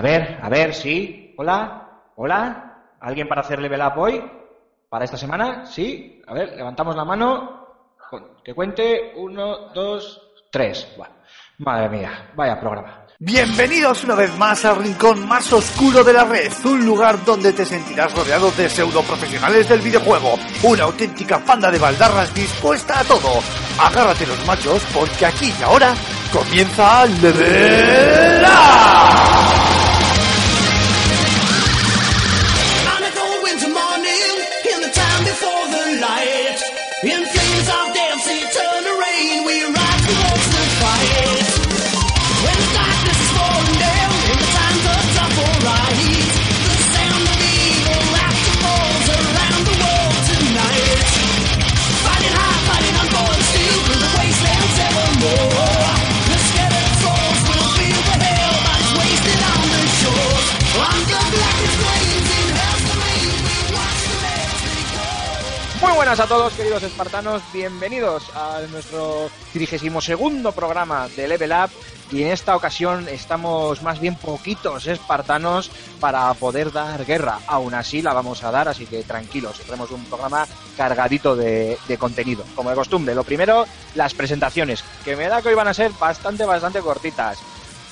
A ver, a ver, sí. Hola, hola. ¿Alguien para hacer level up hoy? ¿Para esta semana? Sí. A ver, levantamos la mano. Que cuente. Uno, dos, tres. Bueno, madre mía, vaya programa. Bienvenidos una vez más al rincón más oscuro de la red, un lugar donde te sentirás rodeado de pseudo profesionales del videojuego, una auténtica panda de baldarras dispuesta a todo. Agárrate los machos porque aquí y ahora comienza Level Up. Buenas a todos, queridos espartanos. Bienvenidos a nuestro 32 programa de Level Up. Y en esta ocasión estamos más bien poquitos espartanos para poder dar guerra. Aún así la vamos a dar, así que tranquilos. Tenemos un programa cargadito de, de contenido. Como de costumbre, lo primero, las presentaciones, que me da que hoy van a ser bastante, bastante cortitas.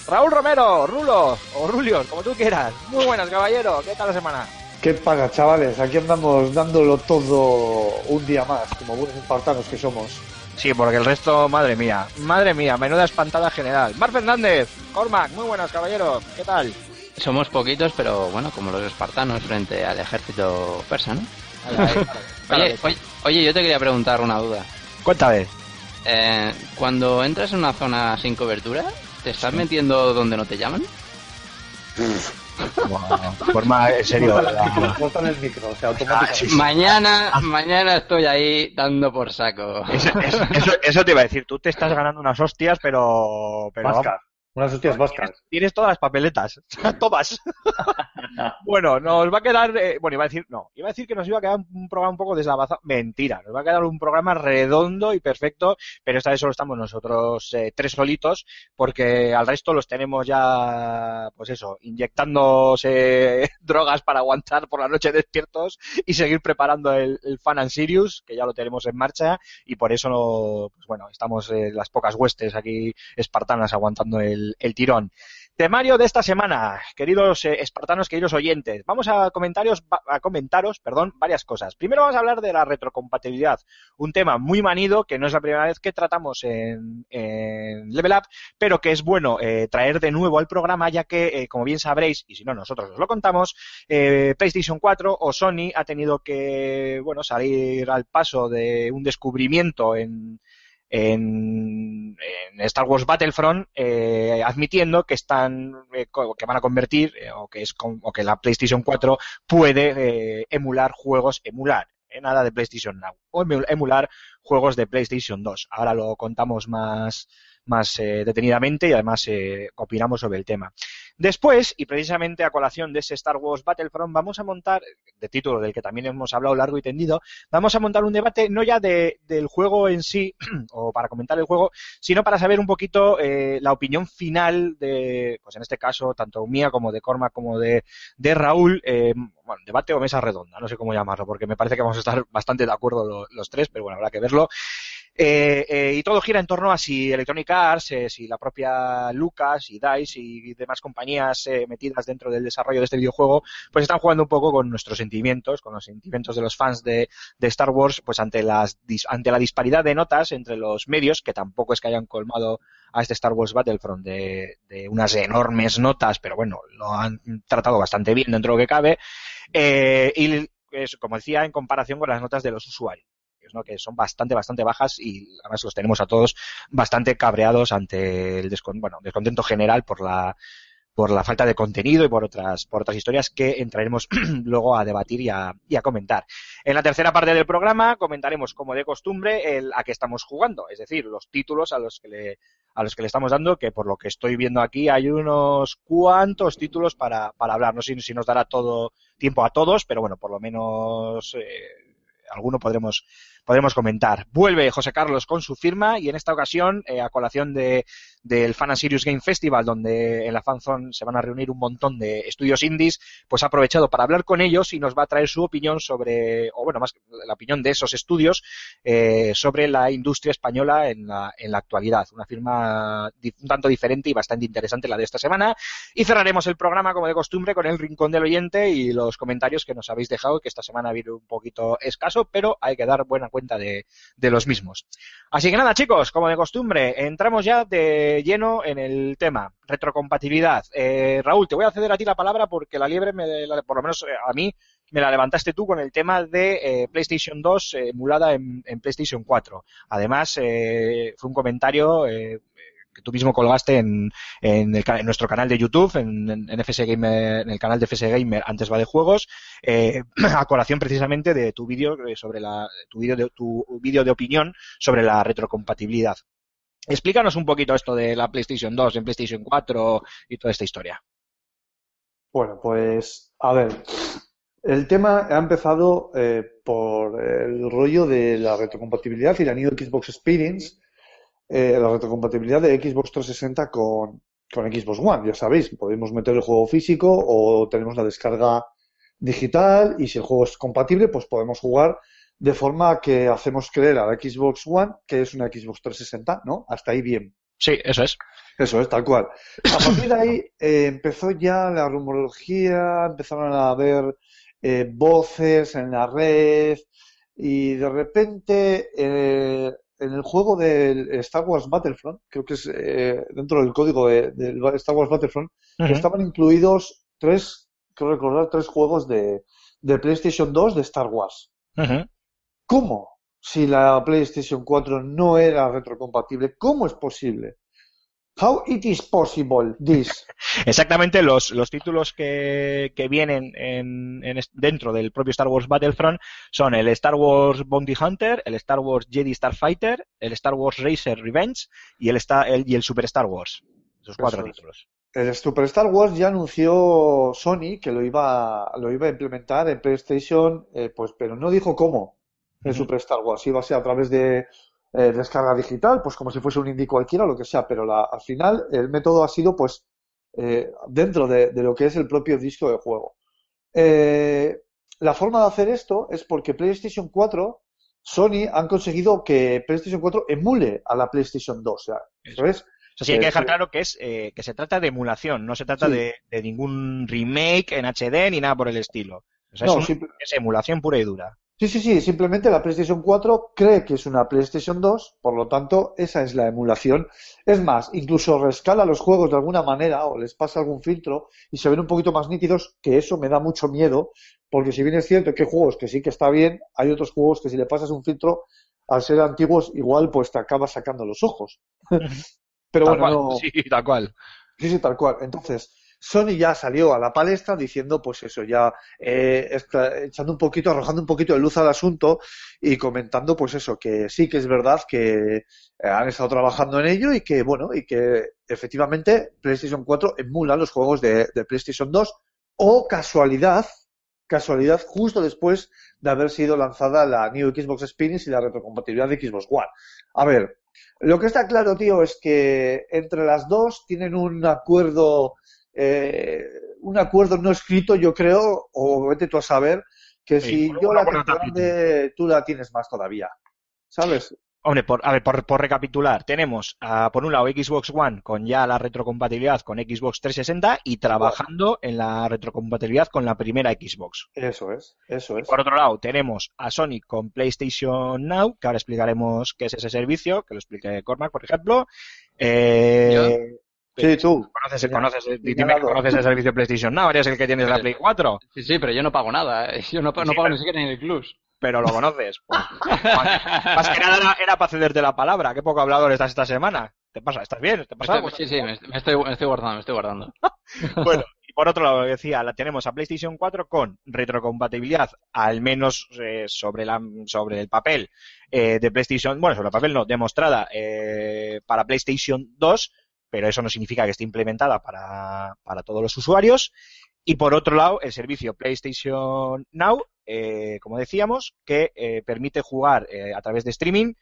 Raúl Romero, Rulo, o Rulios, como tú quieras. Muy buenas, caballero. ¿Qué tal la semana? ¿Qué paga, chavales? Aquí andamos dándolo todo un día más, como buenos espartanos que somos. Sí, porque el resto, madre mía, madre mía, menuda espantada general. Mar Fernández, Cormac, muy buenas, caballero, ¿qué tal? Somos poquitos, pero bueno, como los espartanos frente al ejército persa, ¿no? Oye, oye, oye, yo te quería preguntar una duda. Cuéntame. Eh, cuando entras en una zona sin cobertura, ¿te estás metiendo donde no te llaman? Forma, en serio. Cortan el micro, o sea, automáticamente. Mañana, mañana estoy ahí dando por saco. Eso, eso- eso- eso te iba a decir, tú te estás ganando unas hostias, pero... pero Vascas, unas hostias vascas. Tienes, tienes todas las papeletas, todas. bueno, nos va a quedar, eh, bueno, iba a decir, no, iba a decir que nos iba a quedar un programa un poco desavanzado. Mentira, nos va a quedar un programa redondo y perfecto, pero esta vez solo estamos nosotros eh, tres solitos, porque al resto los tenemos ya, pues eso, inyectándose drogas para aguantar por la noche despiertos y seguir preparando el, el Fan and Sirius, que ya lo tenemos en marcha, y por eso, no, pues bueno, estamos eh, las pocas huestes aquí espartanas aguantando el, el tirón. Temario de esta semana, queridos eh, espartanos, queridos oyentes. Vamos a comentaros, va- a comentaros, perdón, varias cosas. Primero vamos a hablar de la retrocompatibilidad, un tema muy manido que no es la primera vez que tratamos en, en Level Up, pero que es bueno eh, traer de nuevo al programa, ya que, eh, como bien sabréis, y si no nosotros os lo contamos, PlayStation 4 o Sony ha tenido que, bueno, salir al paso de un descubrimiento en en, en Star Wars Battlefront eh, admitiendo que están eh, que van a convertir eh, o que es con- o que la PlayStation 4 puede eh, emular juegos emular eh, nada de PlayStation Now o emu- emular juegos de PlayStation 2 ahora lo contamos más más detenidamente y además opinamos sobre el tema. Después, y precisamente a colación de ese Star Wars Battlefront, vamos a montar, de título del que también hemos hablado largo y tendido, vamos a montar un debate no ya de, del juego en sí, o para comentar el juego, sino para saber un poquito eh, la opinión final de, pues en este caso, tanto mía como de Cormac como de, Raúl, eh, bueno, debate o mesa redonda, no sé cómo llamarlo, porque me parece que vamos a estar bastante de acuerdo lo- los tres, pero bueno, habrá que verlo. Eh, eh, y todo gira en torno a si Electronic Arts, eh, si la propia Lucas y DICE y demás compañías eh, metidas dentro del desarrollo de este videojuego, pues están jugando un poco con nuestros sentimientos, con los sentimientos de los fans de, Star Wars, pues ante, las, ante la disparidad de notas entre los medios, que tampoco es que hayan colmado a este Star Wars Battlefront de, unas enormes notas, pero bueno, lo han tratado bastante bien dentro de lo que cabe, eh, y como decía, en comparación con las notas de los usuarios. Que son bastante, bastante bajas y además los tenemos a todos bastante cabreados ante el bueno, descontento general por la, por la falta de contenido y por otras, por otras historias que entraremos luego a debatir y a, y a comentar. En la tercera parte del programa comentaremos, como de costumbre, el a qué estamos jugando, es decir, los títulos a los que le, a los que le estamos dando, que por lo que estoy viendo aquí hay unos cuantos títulos para, para hablar. No sé si nos dará todo tiempo a todos, pero bueno, por lo menos eh, alguno podremos, podremos comentar. Vuelve José Carlos con su firma y en esta ocasión, eh, a colación de, del Fan and Serious Game Festival, donde en la fanzone se van a reunir un montón de estudios indies, pues ha aprovechado para hablar con ellos y nos va a traer su opinión sobre, o bueno, más la opinión de esos estudios eh, sobre la industria española en la, en la actualidad. Una firma un tanto diferente y bastante interesante la de esta semana. Y cerraremos el programa, como de costumbre, con el rincón del oyente y los comentarios que nos habéis dejado, que esta semana ha habido un poquito escaso, pero hay que dar buena cuenta de, de los mismos. Así que nada, chicos, como de costumbre, entramos ya de lleno en el tema, retrocompatibilidad. Eh, Raúl, te voy a ceder a ti la palabra porque la liebre, me, la- por lo menos eh, a mí, me la levantaste tú con el tema de eh, PlayStation 2 eh, emulada en, PlayStation 4. Además, eh, fue un comentario que tú mismo colgaste en, en, el en nuestro canal de YouTube, en, en, en FS Gamer, en el canal de FS Gamer, antes va de juegos, eh, a colación precisamente de tu vídeo eh, sobre la, tu vídeo de, tu vídeo de opinión sobre la retrocompatibilidad. Explícanos un poquito esto de la PlayStation 2 en PlayStation 4 y toda esta historia. Bueno, pues a ver, el tema ha empezado eh, por el rollo de la retrocompatibilidad y la New Xbox Experience, eh, la retrocompatibilidad de Xbox 360 con, con Xbox One. Ya sabéis, podemos meter el juego físico o tenemos la descarga digital y si el juego es compatible, pues podemos jugar de forma que hacemos creer a la Xbox One que es una Xbox 360, ¿no? Hasta ahí bien. Sí, eso es. Eso es, tal cual. A partir de ahí eh, empezó ya la rumorología, empezaron a haber eh, voces en la red y de repente eh, en el juego del Star Wars Battlefront, creo que es eh, dentro del código de- Star Wars Battlefront, estaban incluidos tres, creo recordar, tres juegos de, de PlayStation 2 de Star Wars. ¿Cómo? Si la PlayStation 4 no era retrocompatible, ¿cómo es posible? How it is possible this? Exactamente los, los títulos que, que vienen en, en dentro del propio Star Wars Battlefront son el Star Wars Bounty Hunter, el Star Wars Jedi Starfighter, el Star Wars Racer Revenge y el, Star, el- y el Super Star Wars. Esos cuatro Eso es. títulos. El Super Star Wars ya anunció Sony que lo iba, lo iba a implementar en PlayStation, eh, pues, pero no dijo cómo el. Super Star Wars. Iba a ser a través de eh, descarga digital, pues como si fuese un indie cualquiera o lo que sea, pero la, al final el método ha sido pues eh, dentro de, de lo que es el propio disco de juego. Eh, la forma de hacer esto es porque PlayStation 4, Sony han conseguido que PlayStation 4 emule a la PlayStation 2, o sea, ¿sabes? O sea, sí hay que dejar claro que es eh, que se trata de emulación, no se trata Sí. de, de ningún remake en HD ni nada por el estilo. O sea, No, es, un- simple- es emulación pura y dura. Sí, sí, sí, simplemente la PlayStation 4 cree que es una PlayStation 2, por lo tanto, esa es la emulación. Es más, incluso rescala los juegos de alguna manera o les pasa algún filtro y se ven un poquito más nítidos, que eso me da mucho miedo, porque si bien es cierto que hay juegos que sí que está bien, hay otros juegos que si le pasas un filtro, al ser antiguos, igual pues te acabas sacando los ojos. Pero Tal bueno, cual. no- Sí, tal cual. Sí, sí, tal cual. Entonces, Sony ya salió a la palestra diciendo, pues eso, ya eh, está- echando un poquito, arrojando un poquito de luz al asunto y comentando, pues eso, que sí que es verdad que eh, han estado trabajando en ello y que, bueno, y que efectivamente PlayStation 4 emula los juegos de, de PlayStation 2 o casualidad, casualidad justo después de haber sido lanzada la New Xbox Experience y la retrocompatibilidad de Xbox One. A ver, lo que está claro, tío, es que entre las dos tienen un acuerdo, eh, un acuerdo no escrito, yo creo, o vete tú a saber, que Sí, si yo la tengo grande, tú la tienes más todavía. ¿Sabes? Hombre, por, a ver, por, por recapitular, tenemos ah, por un lado Xbox One con ya la retrocompatibilidad con Xbox 360 y trabajando en la retrocompatibilidad con la primera Xbox. Eso es, eso es. Por otro lado, tenemos a Sony con PlayStation Now, que ahora explicaremos qué es ese servicio, que lo explique Cormac, por ejemplo. Eh, Sí, tú. ¿Conoces, conoces, dime que conoces el servicio de PlayStation Now, eres el que tienes la Play 4, Sí, sí, pero yo no pago nada. ¿eh? Yo no, pa- no Sí, pago pero- ni siquiera ni el plus. pero lo conoces. Pues, más que nada era, era para cederte la palabra. Qué poco hablador estás esta semana. ¿Te pasa? ¿Estás bien? ¿Te pasa algo? sí, sí, me, me estoy, me estoy guardando, me estoy guardando. Bueno, y por otro lado, decía, la tenemos a PlayStation 4 con retrocompatibilidad, al menos eh, sobre, la, sobre el papel eh, de PlayStation, bueno, sobre el papel no, demostrada eh, para PlayStation 2, pero eso no significa que esté implementada para, para todos los usuarios. Y por otro lado, el servicio PlayStation Now eh, como decíamos, que eh, permite jugar eh, a través de streaming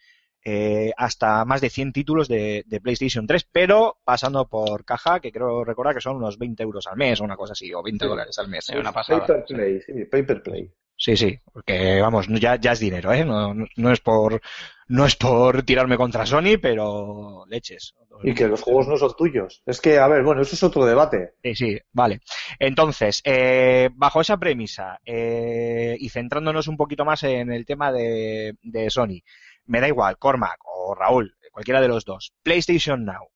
eh, hasta más de 100 títulos de, de PlayStation 3, pero pasando por caja, que creo recordar que son unos 20 euros al mes o una cosa así, o 20 Sí. dólares al mes. Sí, una pasada. Paper Play, sí, Paper Play. Sí, sí, porque vamos, ya, ya es dinero, ¿eh? No, no- no es por no es por tirarme contra Sony, pero leches. Y que los juegos no son tuyos. Es que, a ver, bueno, eso es otro debate. Sí, sí, vale. Entonces, eh, bajo esa premisa eh, y centrándonos un poquito más en el tema de, de Sony, me da igual, Cormac o Raúl, cualquiera de los dos. PlayStation Now.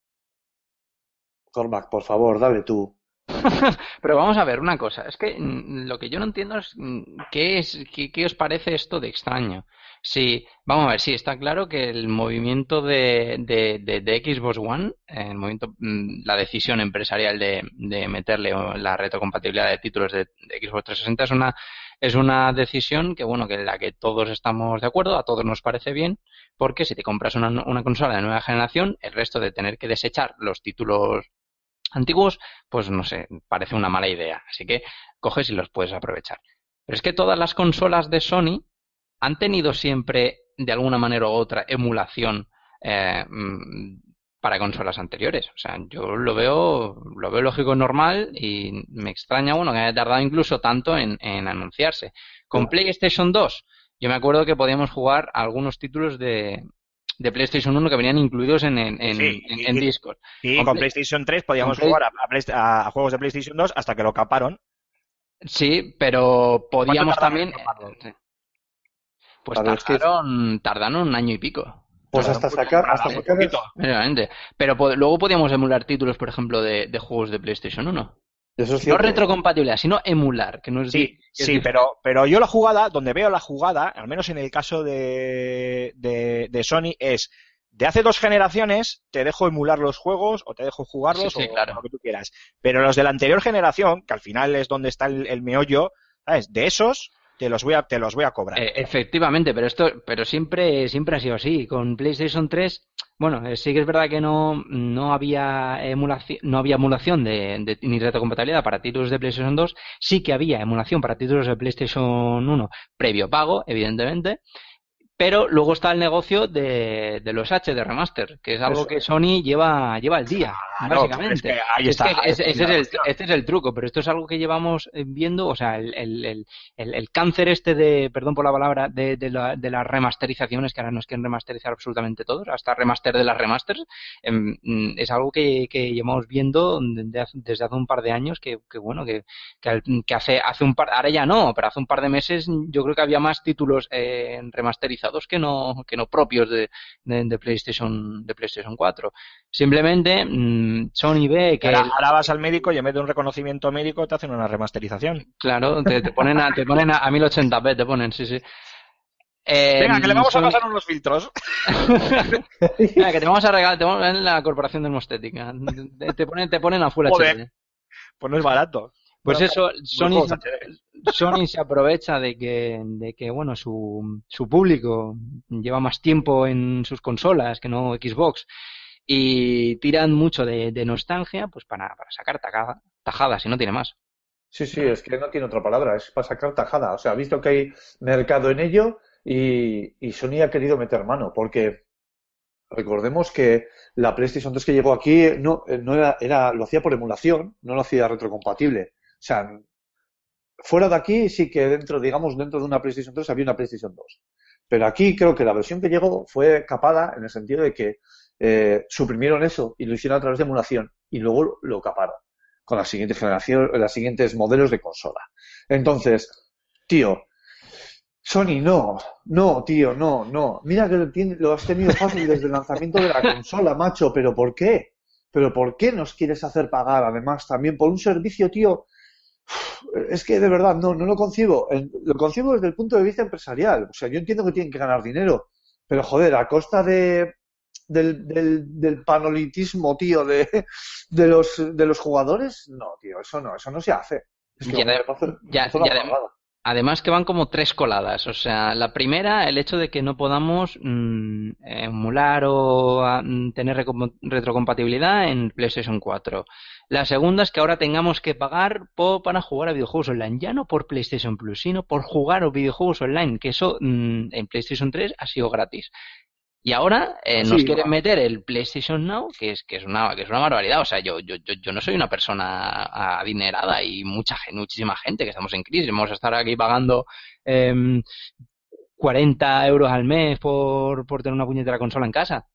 Cormac, por favor, dale tú. Pero vamos a ver una cosa, es que mm, lo que yo no entiendo es mm, qué es qué, qué os parece esto de extraño. Sí, vamos a ver, sí, está claro que el movimiento de, de, de, de Xbox One, el movimiento, mm, la decisión empresarial de, de meterle o, la retrocompatibilidad de títulos de, de Xbox 360 es una es una decisión que bueno que en la que todos estamos de acuerdo, a todos nos parece bien, porque si te compras una, una consola de nueva generación, el resto de tener que desechar los títulos antiguos, pues no sé, parece una mala idea. Así que coges y los puedes aprovechar. Pero es que todas las consolas de Sony han tenido siempre, de alguna manera u otra, emulación eh, mm, para consolas anteriores. O sea, yo lo veo, lo veo lógico normal y me extraña, bueno, que haya tardado incluso tanto en, en anunciarse. Con PlayStation 2, yo me acuerdo que podíamos jugar algunos títulos de, de PlayStation 1 que venían incluidos en, en, en, Sí, en- y- Discord. Y Con con, Play- PlayStation 3 podíamos Play- jugar a, a a- juegos de PlayStation 2 hasta que lo caparon. Sí, pero podíamos también. sí. Pues tardaron, tardaron un año y pico. Pues hasta pues, sacar, hasta sacar. Realmente. Pero po- luego podíamos emular títulos, por ejemplo, de, de juegos de PlayStation 1. Eso es No retrocompatibilidad, sino emular, que no es Sí, di- que es sí, pero, pero yo la jugada, donde veo la jugada, al menos en el caso de, de, de Sony, es de hace dos generaciones te dejo emular los juegos o te dejo jugarlos Sí, sí, o claro. lo que tú quieras. Pero los de la anterior generación, que al final es donde está el, el meollo, ¿sabes? De esos te los voy a, te los voy a cobrar. Eh, efectivamente, pero esto, pero siempre, siempre ha sido así. Con PlayStation 3, bueno, eh, sí que es verdad que no, no había emulación, no había emulación de, de- ni retrocompatibilidad para títulos de PlayStation 2, sí que había emulación para títulos de PlayStation 1 previo pago, evidentemente. Pero luego está el negocio de, de los HD remaster, que es algo Eso. que Sony lleva, lleva al día, Claro, básicamente. ahí Es que ese, ahí está este es el truco, pero esto es algo que llevamos eh, viendo, o sea, el, el, el, el- el cáncer este de, perdón por la palabra, de, de, la- de las remasterizaciones, que ahora nos quieren remasterizar absolutamente todos, hasta remaster de las remasters, em, mm, es algo que, que llevamos viendo desde hace, un par de años, que, que bueno, que, que hace, hace un par, ahora ya no, pero hace un par de meses yo creo que había más títulos eh, remasterizados que no, que no propios de, de, de PlayStation, de PlayStation 4. Simplemente mm, Sony ve que Ahora, el- ahora vas al médico y en vez de un reconocimiento médico te hacen una remasterización. Claro, te, te ponen a, te ponen a, a 1080p, te ponen, sí, sí. Eh, Venga, que le vamos a pasar unos filtros. Venga, que te vamos a regalar, te vamos a en la corporación dermostética. Te, te ponen, te ponen a Full Joder. HD. Pues no es barato. Pues Bueno, eso, Sony, se- Sony se aprovecha de que, de que bueno, su, su público lleva más tiempo en sus consolas que no Xbox y tiran mucho de, de nostalgia pues para, para sacar tajada, tajadas y no tiene más. Sí, sí, es que no tiene otra palabra, es para sacar tajada. O sea, ha visto que hay mercado en ello y, y Sony ha querido meter mano, porque recordemos que la PlayStation 3 que llegó aquí no, eh, no era, era, lo hacía por emulación, no lo hacía retrocompatible. O sea, fuera de aquí sí que dentro, digamos, dentro de una PlayStation 3 había una PlayStation 2. Pero aquí creo que la versión que llegó fue capada en el sentido de que eh, suprimieron eso y lo hicieron a través de emulación y luego lo caparon con la siguiente generación, los siguientes modelos de consola. Entonces, tío, Sony, no, no, tío, no, no. Mira que lo, tiene- lo has tenido fácil desde el lanzamiento de la consola, macho, pero ¿por qué? ¿Pero por qué nos quieres hacer pagar además también por un servicio, tío? Es que de verdad, no, no lo concibo. Lo concibo desde el punto de vista empresarial. O sea, yo entiendo que tienen que ganar dinero, pero joder, a costa de, del, del, del panolitismo, tío, de, de los, de los jugadores, no, tío, eso no, eso no se hace. Es que Ya ya- ya. Además que van como tres coladas. O sea, la primera, el hecho de que no podamos mm, emular o ah, mm, tener retrocompatibilidad en PlayStation 4. La segunda es que ahora tengamos que pagar po- para jugar a videojuegos online. Ya no por PlayStation Plus, sino por jugar a videojuegos online. Que eso mm, en PlayStation 3 ha sido gratis. Y ahora eh, nos Sí, quieren meter el PlayStation Now, que es, que es una, que es una barbaridad. O sea, yo, yo, yo, yo no soy una persona adinerada y mucha muchísima gente que estamos en crisis. Vamos a estar aquí pagando em, 40 euros al mes por, por tener una puñetera consola en casa.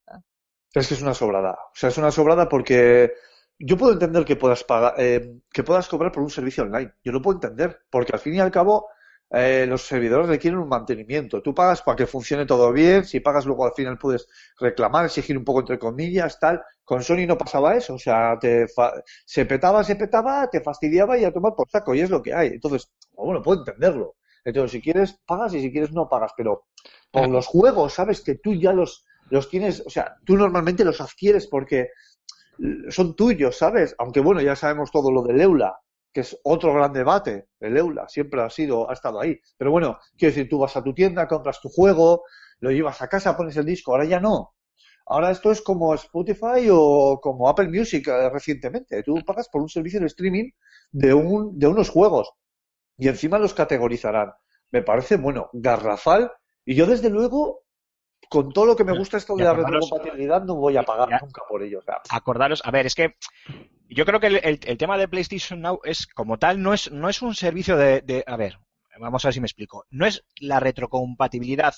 Es que es una sobrada. O sea, es una sobrada porque yo puedo entender que puedas pagar, eh, que puedas cobrar por un servicio online. Yo lo puedo entender, porque al fin y al cabo eh, los servidores requieren un mantenimiento. Tú pagas para que funcione todo bien, si pagas luego al final puedes reclamar, exigir un poco entre comillas, tal. Con Sony no pasaba eso, o sea, te fa- se petaba, se petaba, te fastidiaba y a tomar por saco, y es lo que hay. Entonces, bueno, puedo entenderlo. Entonces, si quieres, pagas y si quieres, no pagas, pero por los juegos, sabes que tú ya los, los tienes, o sea, tú normalmente los adquieres porque son tuyos, ¿sabes? Aunque bueno, ya sabemos todo lo del Eula, que es otro gran debate. El Eula siempre ha sido, ha estado ahí. Pero bueno, quiero decir, tú vas a tu tienda, compras tu juego, lo llevas a casa, pones el disco, ahora ya no. Ahora esto es como Spotify o como Apple Music eh, recientemente. Tú pagas por un servicio de streaming de, un, de unos juegos y encima los categorizarán. Me parece, bueno, garrafal. Y yo, desde luego, con todo lo que me gusta esto de la retrocompatibilidad, no voy a pagar Ya. nunca por ello. O sea, acordaros, a ver, es que yo creo que el, el- el tema de PlayStation Now es como tal, no es, no es un servicio de, de- a ver, vamos a ver si me explico, no es la retrocompatibilidad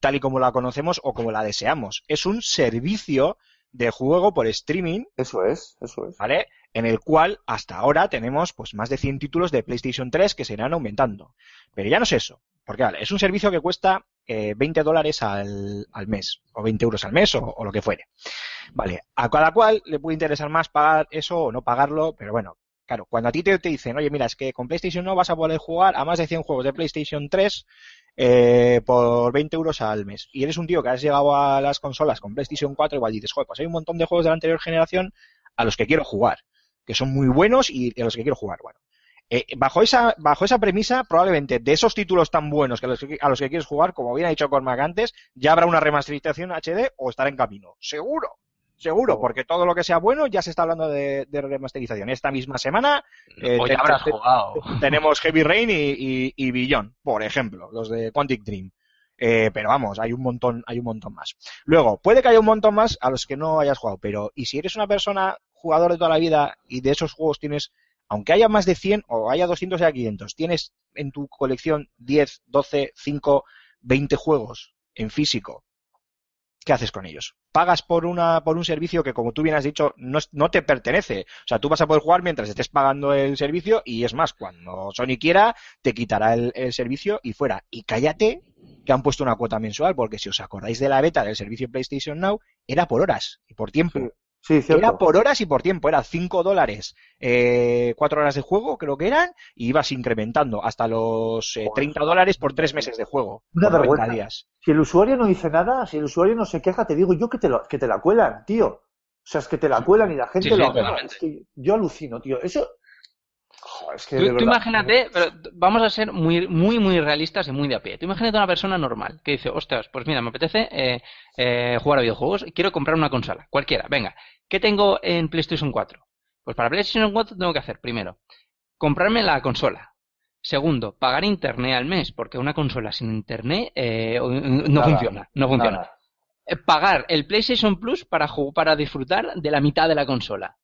tal y como la conocemos o como la deseamos, es un servicio de juego por streaming, eso es, eso es. ¿vale? En el cual hasta ahora tenemos pues más de 100 títulos de PlayStation 3 que se irán aumentando. Pero ya no es eso, porque vale, es un servicio que cuesta eh, 20 dólares al, al mes, o 20 euros al mes, o, lo que fuere. Vale, a cada cual le puede interesar más pagar eso o no pagarlo, pero bueno, claro, cuando a ti te, te dicen, oye, mira, es que con PlayStation no vas a poder jugar a más de 100 juegos de PlayStation 3 eh, por 20 euros al mes, y eres un tío que has llegado a las consolas con PlayStation 4, igual dices, joder, pues hay un montón de juegos de la anterior generación a los que quiero jugar, que son muy buenos y a los que quiero jugar, bueno. Eh, bajo esa bajo esa premisa, probablemente de esos títulos tan buenos que a los que, a los que quieres jugar, como bien ha dicho Cormac antes, ya habrá una remasterización HD o estará en camino. Seguro, seguro, porque todo lo que sea bueno ya se está hablando de, de remasterización. Esta misma semana eh, o te- ya habrás te- jugado. tenemos Heavy Rain y, y, y Beyond, por ejemplo, los de Quantic Dream. Eh, pero vamos, hay un montón, hay un montón más. Luego, puede que haya un montón más a los que no hayas jugado, pero y si eres una persona jugador de toda la vida y de esos juegos tienes, aunque haya más de 100 o haya 200 o haya 500, tienes en tu colección 10, 12, 5, 20 juegos en físico, ¿qué haces con ellos? Pagas por una por un servicio que, como tú bien has dicho, no, no te pertenece. O sea, tú vas a poder jugar mientras estés pagando el servicio y es más, cuando Sony quiera, te quitará el, servicio y fuera. Y cállate que han puesto una cuota mensual, porque si os acordáis de la beta del servicio PlayStation Now, era por horas y por tiempo. Cierto. Era por horas y por tiempo, era 5 dólares, eh, 4 horas de juego, creo que eran, y ibas incrementando hasta los eh, 30 dólares por 3 meses de juego. Una por 90 vergüenza. días. Si el usuario no dice nada, si el usuario no se queja, te digo yo que te, lo- que te la cuelan, tío. O sea, es que te la cuelan y la gente Sí, sí, lo. Es que yo alucino, tío. Eso. Joder, es que Tú, imagínate, pero vamos a ser muy, muy, muy realistas y muy de a pie. Tú imagínate una persona normal que dice, ostras, pues mira, me apetece eh, eh, jugar a videojuegos, quiero comprar una consola, cualquiera, venga. ¿Qué tengo en PlayStation 4? Pues para PlayStation 4 tengo que hacer, primero, comprarme la consola. Segundo, pagar internet al mes, porque una consola sin internet eh, no Nada, funciona, no funciona. Nada. Eh, pagar el PlayStation Plus para, ju- para disfrutar de la mitad de la consola.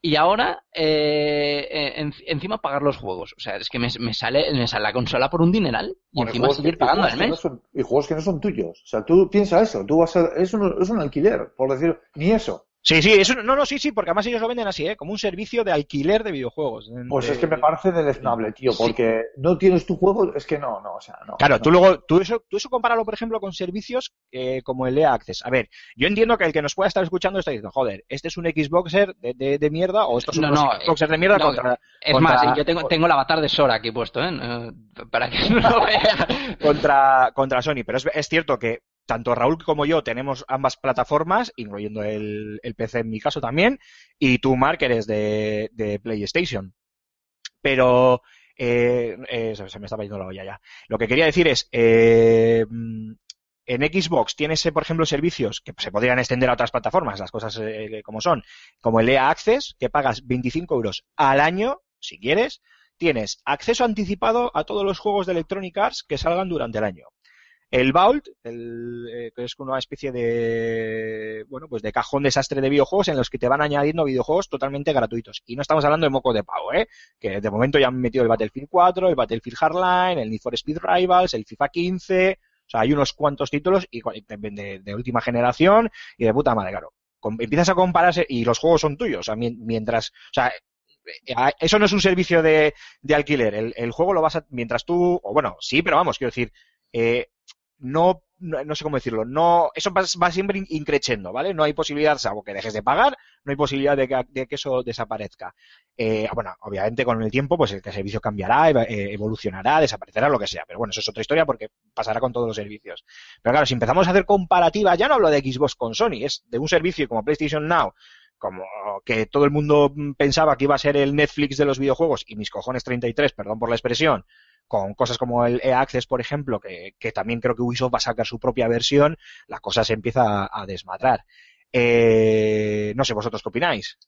Y ahora, eh, eh, en- encima pagar los juegos. O sea, es que me, me sale, me sale la consola por un dineral y Bueno, encima seguir que- pagando juegos al que no mes. son- y juegos que no son tuyos. O sea, tú piensa eso. Tú vas a, es, un, es un alquiler, por decir. Ni eso. Sí, sí, eso, no, no, sí, sí, porque además ellos lo venden así, ¿eh? Como un servicio de alquiler de videojuegos. Pues es que me parece deleznable, tío. Porque no tienes tu juego. Es que no, no. O sea, no. Claro, no. tú luego, tú eso, tú eso compáralo, por ejemplo, con servicios eh, como el EA Access. A ver, yo entiendo que el que nos pueda estar escuchando está diciendo, joder, este es un Xboxer de, de, de mierda o estos son No, Xboxers de mierda no, contra, Es contra- más, yo tengo, tengo el avatar de Sora aquí puesto, ¿eh? Eh, Para que no lo vea. contra, contra Sony. Pero es, es cierto que tanto Raúl como yo tenemos ambas plataformas, incluyendo el, PC en mi caso también, y tú, Mark, eres de, PlayStation. Pero eh, eh, se me estaba yendo la olla ya. Lo que quería decir es, eh, mm, en Xbox tienes, eh, por ejemplo, servicios que se podrían extender a otras plataformas, las cosas como son, como el EA Access, que pagas 25 euros al año, si quieres, tienes acceso anticipado a todos los juegos de Electronic Arts que salgan durante el año. El Vault, el, eh, que es una especie de, bueno, pues de cajón desastre de videojuegos en los que te van añadiendo videojuegos totalmente gratuitos. Y no estamos hablando de moco de pavo, ¿eh? Que de momento ya han metido el Battlefield 4, el Battlefield Hardline, el Need for Speed Rivals, el FIFA 15, o sea, hay unos cuantos títulos y de, última generación y de puta madre, claro. Empiezas a compararse y los juegos son tuyos, o sea, mien- mientras, o sea, eh, eso no es un servicio de, de alquiler, el, el juego lo vas a, mientras tú, o bueno, sí, pero vamos, quiero decir, eh, no, no, sé cómo decirlo, no, eso va, va siempre in- increciendo, ¿vale? No hay posibilidad, salvo que dejes de pagar, no hay posibilidad de que, de que eso desaparezca. Eh, bueno, obviamente con el tiempo, pues el servicio cambiará, eh, evolucionará, desaparecerá, lo que sea. Pero bueno, eso es otra historia porque pasará con todos los servicios. Pero claro, si empezamos a hacer comparativas, ya no hablo de Xbox con Sony, es de un servicio como PlayStation Now, como que todo el mundo mm, pensaba que iba a ser el Netflix de los videojuegos, y mis cojones 33, perdón por la expresión, con cosas como el EA Access, por ejemplo, que, que también creo que Ubisoft va a sacar su propia versión, la cosa se empieza a, a desmadrar. Eh, no sé, vosotros qué opináis.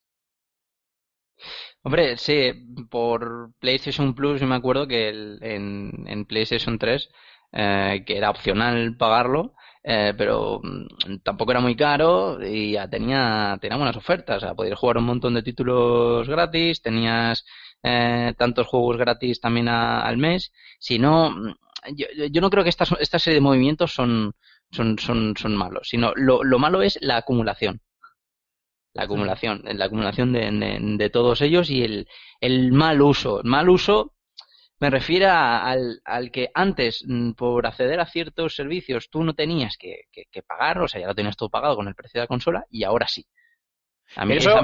Hombre, sí, por PlayStation Plus yo me acuerdo que el- en, en PlayStation 3, eh, que era opcional pagarlo, eh, pero mm, tampoco era muy caro y ya tenía, tenía buenas ofertas. O sea, podías jugar un montón de títulos gratis, tenías eh, tantos juegos gratis también a- al mes. Si no, mm, yo, yo no creo que estas, esta serie de movimientos son, son, son, son malos, sino lo, lo malo es la acumulación la acumulación, la acumulación de, de, de todos ellos y el, el mal uso. El mal uso me refiero a- al, al que antes, mm, por acceder a ciertos servicios, tú no tenías que, que- que pagar, o sea, ya lo tenías todo pagado con el precio de la consola y ahora sí. A mí, Pero eso- a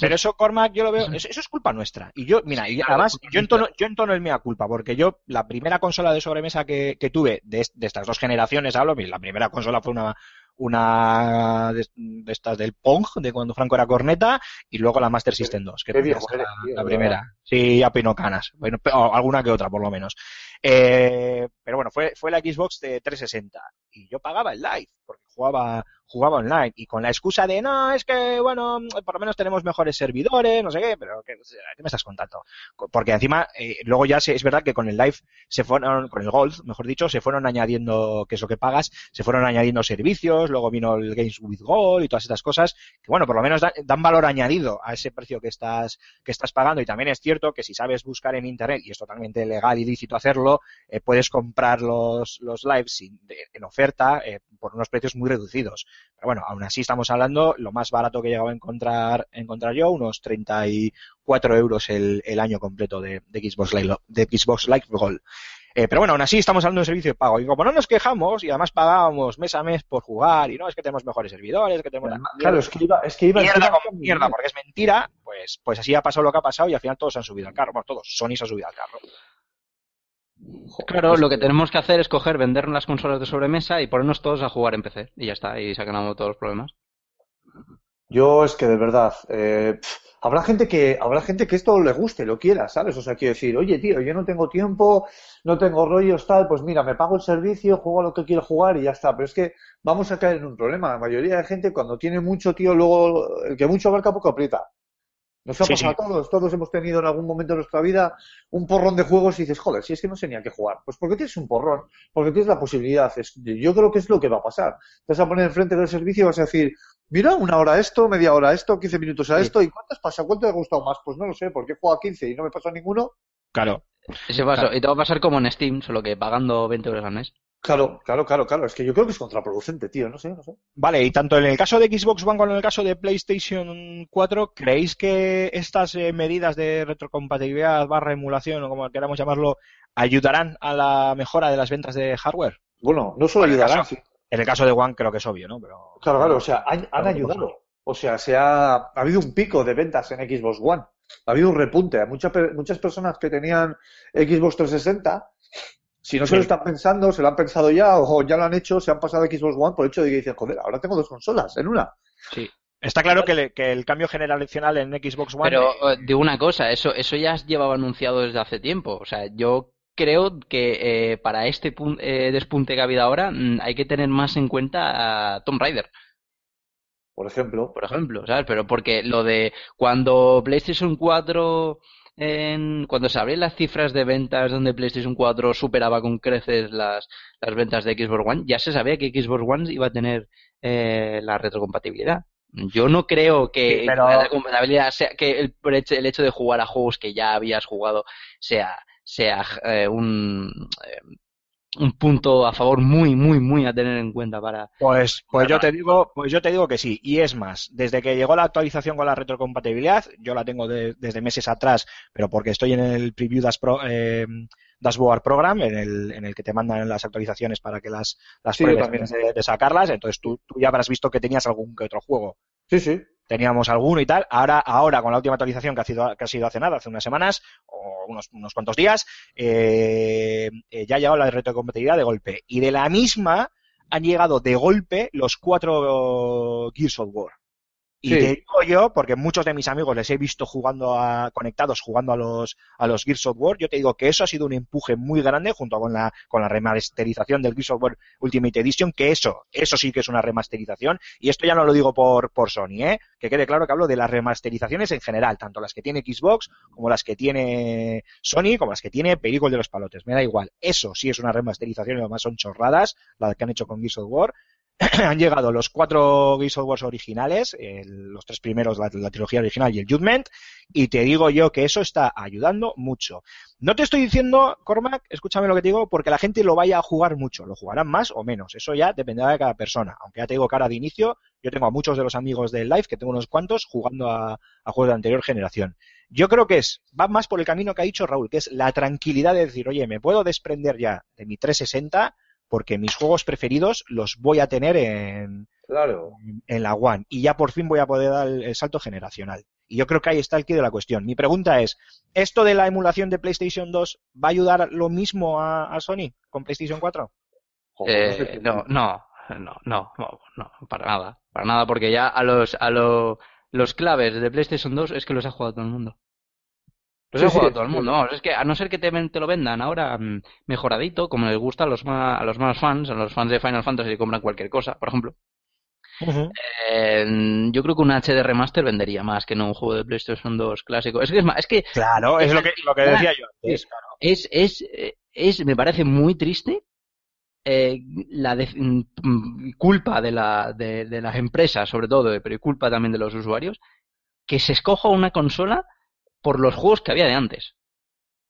Pero eso, Cormac, yo lo veo, eso, eso es culpa nuestra. Y yo, mira, y además, yo entono, yo entono el mea culpa, porque yo, la primera consola de sobremesa que, que tuve de, est- de estas dos generaciones, hablo, la primera consola fue una, una de, de estas del Pong, de cuando Franco era corneta, y luego la Master System 2, que viejo la, tío, la primera. Sí, ya pino canas. Bueno, o alguna que otra, por lo menos. Eh, pero bueno, fue, fue la Xbox de 360. Y yo pagaba el live, porque jugaba, jugaba online. Y con la excusa de, no, es que, bueno, por lo menos tenemos mejores servidores, no sé qué, pero ¿qué, qué me estás contando? Porque encima, eh, luego ya se, es verdad que con el live se fueron, con el Gold, mejor dicho, se fueron añadiendo, que es lo que pagas, se fueron añadiendo servicios, luego vino el Games with Gold y todas estas cosas, que bueno, por lo menos dan, dan valor añadido a ese precio que estás, que estás pagando. Y también es cierto que si sabes buscar en internet, y es totalmente legal y lícito hacerlo, eh, puedes comprar los, los lives sin- en oferta eh, por unos precios muy reducidos. Pero bueno, aún así estamos hablando, lo más barato que he llegado a encontrar, encontrar yo, unos 34 euros el, el año completo de, de Xbox Live, de Xbox Live Gold. Eh, pero bueno, aún así estamos hablando de un servicio de pago. Y como no nos quejamos, y además pagábamos mes a mes por jugar, y no, es que tenemos mejores servidores, que tenemos... Claro, es que iba, es que iba mierda encima- como mierda, porque es mentira, pues, pues así ha pasado lo que ha pasado y al final todos han subido al carro. Bueno, todos, Sony se ha subido al carro. Claro, lo que tenemos que hacer es coger, vender las consolas de sobremesa y ponernos todos a jugar en PC. Y ya está, y ganado todos los problemas. Yo es que de verdad, eh, habrá gente que, habrá gente que esto le guste, lo quiera, ¿sabes? O sea, quiero decir, oye, tío, yo no tengo tiempo, no tengo rollos, tal, pues mira, me pago el servicio, juego a lo que quiero jugar y ya está. Pero es que vamos a caer en un problema. La mayoría de gente, cuando tiene mucho, tío, luego, el que mucho abarca, poco aprieta. Nos ha Sí, pasado sí. a todos, todos hemos tenido en algún momento de nuestra vida un porrón de juegos y dices, joder, si es que no sé ni a qué jugar. Pues porque tienes un porrón, porque tienes la posibilidad. Es- yo creo que es lo que va a pasar. Te vas a poner enfrente del servicio y vas a decir, mira, una hora esto, media hora esto, 15 minutos a Sí. esto, ¿y cuántas pasa? ¿Cuánto te ha gustado más? Pues no lo sé, porque he jugado a 15 y no me pasó ninguno. Claro. Ese paso. Claro. Y te va a pasar como en Steam, solo que pagando 20 euros al mes. Claro, claro, claro, claro. Es que yo creo que es contraproducente, tío, no sé, no sé. Vale, y tanto en el caso de Xbox One como en el caso de PlayStation 4, ¿creéis que estas eh, medidas de retrocompatibilidad barra emulación o como queramos llamarlo ayudarán a la mejora de las ventas de hardware? Bueno, no solo en ayudarán, caso- sí. En el caso de One creo que es obvio, ¿no? Pero Claro, claro, o sea, han, ayudado. O sea, se ha, ha habido un pico de ventas en Xbox One. Ha habido un repunte. Hay mucha pe- muchas personas que tenían Xbox 360, si no se lo están pensando, se lo han pensado ya o ya lo han hecho, se han pasado a Xbox One por el hecho de que dicen, joder, ahora tengo dos consolas en una. Sí. Está claro que, le- que el cambio generacional en Xbox One. Pero eh, digo una cosa, eso, eso ya llevaba anunciado desde hace tiempo. O sea, yo creo que eh, para este pun- eh, despunte que ha habido ahora mm, hay que tener más en cuenta a Tomb Raider, Por ejemplo. por ejemplo, ¿sabes? Pero porque lo de cuando PlayStation 4, en- cuando se abrían las cifras de ventas donde PlayStation 4 superaba con creces las, las ventas de Xbox One, ya se sabía que Xbox One iba a tener eh, la retrocompatibilidad. Yo no creo que Sí, pero- la retrocompatibilidad sea que el, hecho- el hecho de jugar a juegos que ya habías jugado sea sea eh, un eh, un punto a favor muy muy muy a tener en cuenta para Pues, pues yo te digo, pues yo te digo que sí. Y es más, desde que llegó la actualización con la retrocompatibilidad, yo la tengo de- desde meses atrás, pero porque estoy en el Preview Das Pro- eh, Dashboard Program, en el, en el que te mandan las actualizaciones para que las, las Sí, pruebes también. de sacarlas. Entonces tú, tú ya habrás visto que tenías algún que otro juego. Sí, sí. Teníamos alguno y tal. Ahora, ahora con la última actualización que ha sido, que ha sido hace nada, hace unas semanas, o unos, unos cuantos días, eh, eh, ya ha llegado la retrocompatibilidad de golpe. Y de la misma han llegado de golpe los cuatro Gears of War. Y Sí. te digo yo, porque muchos de mis amigos les he visto jugando a, conectados jugando a los, a los Gears of War, yo te digo que eso ha sido un empuje muy grande junto con la, con la remasterización del Gears of War Ultimate Edition, que eso, eso sí que es una remasterización, y esto ya no lo digo por, por Sony, ¿eh? Que quede claro que hablo de las remasterizaciones en general, tanto las que tiene Xbox, como las que tiene Sony, como las que tiene Perico de los Palotes, me da igual. Eso sí es una remasterización y además son chorradas, las que han hecho con Gears of War, han llegado los cuatro Gears of War originales, los tres primeros, la, la trilogía original y el Judgment, y te digo yo que eso está ayudando mucho. No te estoy diciendo, Cormac, escúchame lo que te digo, porque la gente lo vaya a jugar mucho, lo jugarán más o menos, eso ya dependerá de cada persona, aunque ya te digo cara de inicio, yo tengo a muchos de los amigos del live, que tengo unos cuantos, jugando a, a juegos de anterior generación. Yo creo que es, va más por el camino que ha dicho Raúl, que es la tranquilidad de decir, oye, me puedo desprender ya de mi 360 porque mis juegos preferidos los voy a tener en, Claro. en la One y ya por fin voy a poder dar el, el salto generacional. Y yo creo que ahí está el quid de la cuestión. Mi pregunta es, ¿esto de la emulación de PlayStation 2 va a ayudar lo mismo a, a Sony con PlayStation 4? Joder, no Eh, no, no, no, no, no, no, para nada, para nada, porque ya a los, a lo- los claves de PlayStation 2 es que los ha jugado todo el mundo. Los Sí, ha jugado sí, todo el mundo, vamos, es que a no ser que te, te lo vendan ahora mm, mejoradito, como les gusta a los más, a los más fans, a los fans de Final Fantasy que compran cualquier cosa, por ejemplo, eh, yo creo que un HD remaster vendería más que no un juego de PlayStation 2 clásico. Es que es más, es que Claro, es lo que, lo que decía yo antes. Sí. es, es, es, me parece muy triste eh, la de- mm, culpa de, la, de, de las empresas, sobre todo, pero culpa también de los usuarios, que se escoja una consola por los juegos que había de antes.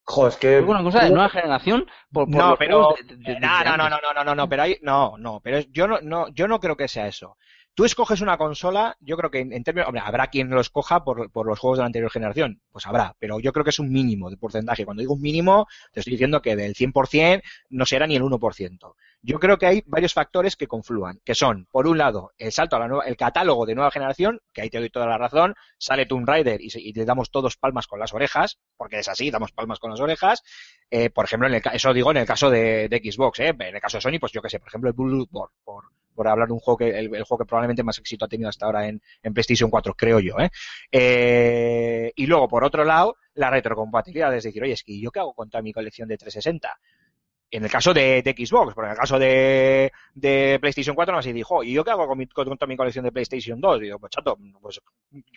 Joder, es que. Una consola de nueva generación por, por No, los pero juegos de- de- de- no, de no, no, no, no, no, no, pero ahí no, no, pero es- yo no, no, yo no creo que sea eso. Tú escoges una consola, yo creo que en, términos, hombre, habrá quien lo escoja por, los juegos de la anterior generación, pues habrá, pero yo creo que es un mínimo de porcentaje. Cuando digo un mínimo, te estoy diciendo que del 100% no será ni el 1%. Yo creo que hay varios factores que confluan, que son, por un lado, el salto a la nueva, el catálogo de nueva generación, que ahí te doy toda la razón, sale Tomb Raider y, y le damos todos palmas con las orejas, porque es así, damos palmas con las orejas, eh, por ejemplo, en el, eso digo en el caso de, Xbox, ¿eh? en el caso de Sony, pues yo que sé, por ejemplo, el Bloodborne, por, por hablar de un juego que, el, juego que probablemente más éxito ha tenido hasta ahora en, en PlayStation 4, creo yo, ¿eh? Eh, y luego, por otro lado, la retrocompatibilidad, es decir, oye, es que yo qué hago con toda mi colección de 360? En el caso de, de Xbox, porque en el caso de, de PlayStation 4 no así dijo, ¿y yo qué hago con, mi, toda mi colección de PlayStation 2? Y digo, pues chato, pues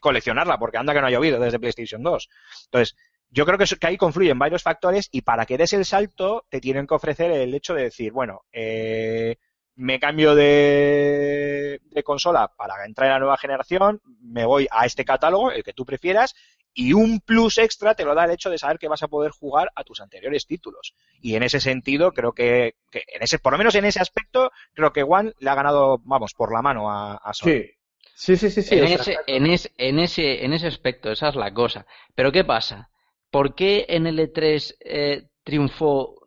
coleccionarla, porque anda que no ha llovido desde PlayStation 2. Entonces, yo creo que, que ahí confluyen varios factores y para que des el salto te tienen que ofrecer el hecho de decir, bueno, eh, me cambio de, de consola para entrar en la nueva generación, me voy a este catálogo, el que tú prefieras, y un plus extra te lo da el hecho de saber que vas a poder jugar a tus anteriores títulos. Y en ese sentido, creo que, que en ese, por lo menos en ese aspecto, creo que One le ha ganado, vamos, por la mano a, a Sony. Sí. Sí, sí, sí, sí. en, o sea, ese, en, ese, en, ese, en ese aspecto, esa es la cosa. Pero ¿qué pasa? ¿Por qué en el E3 eh, triunfó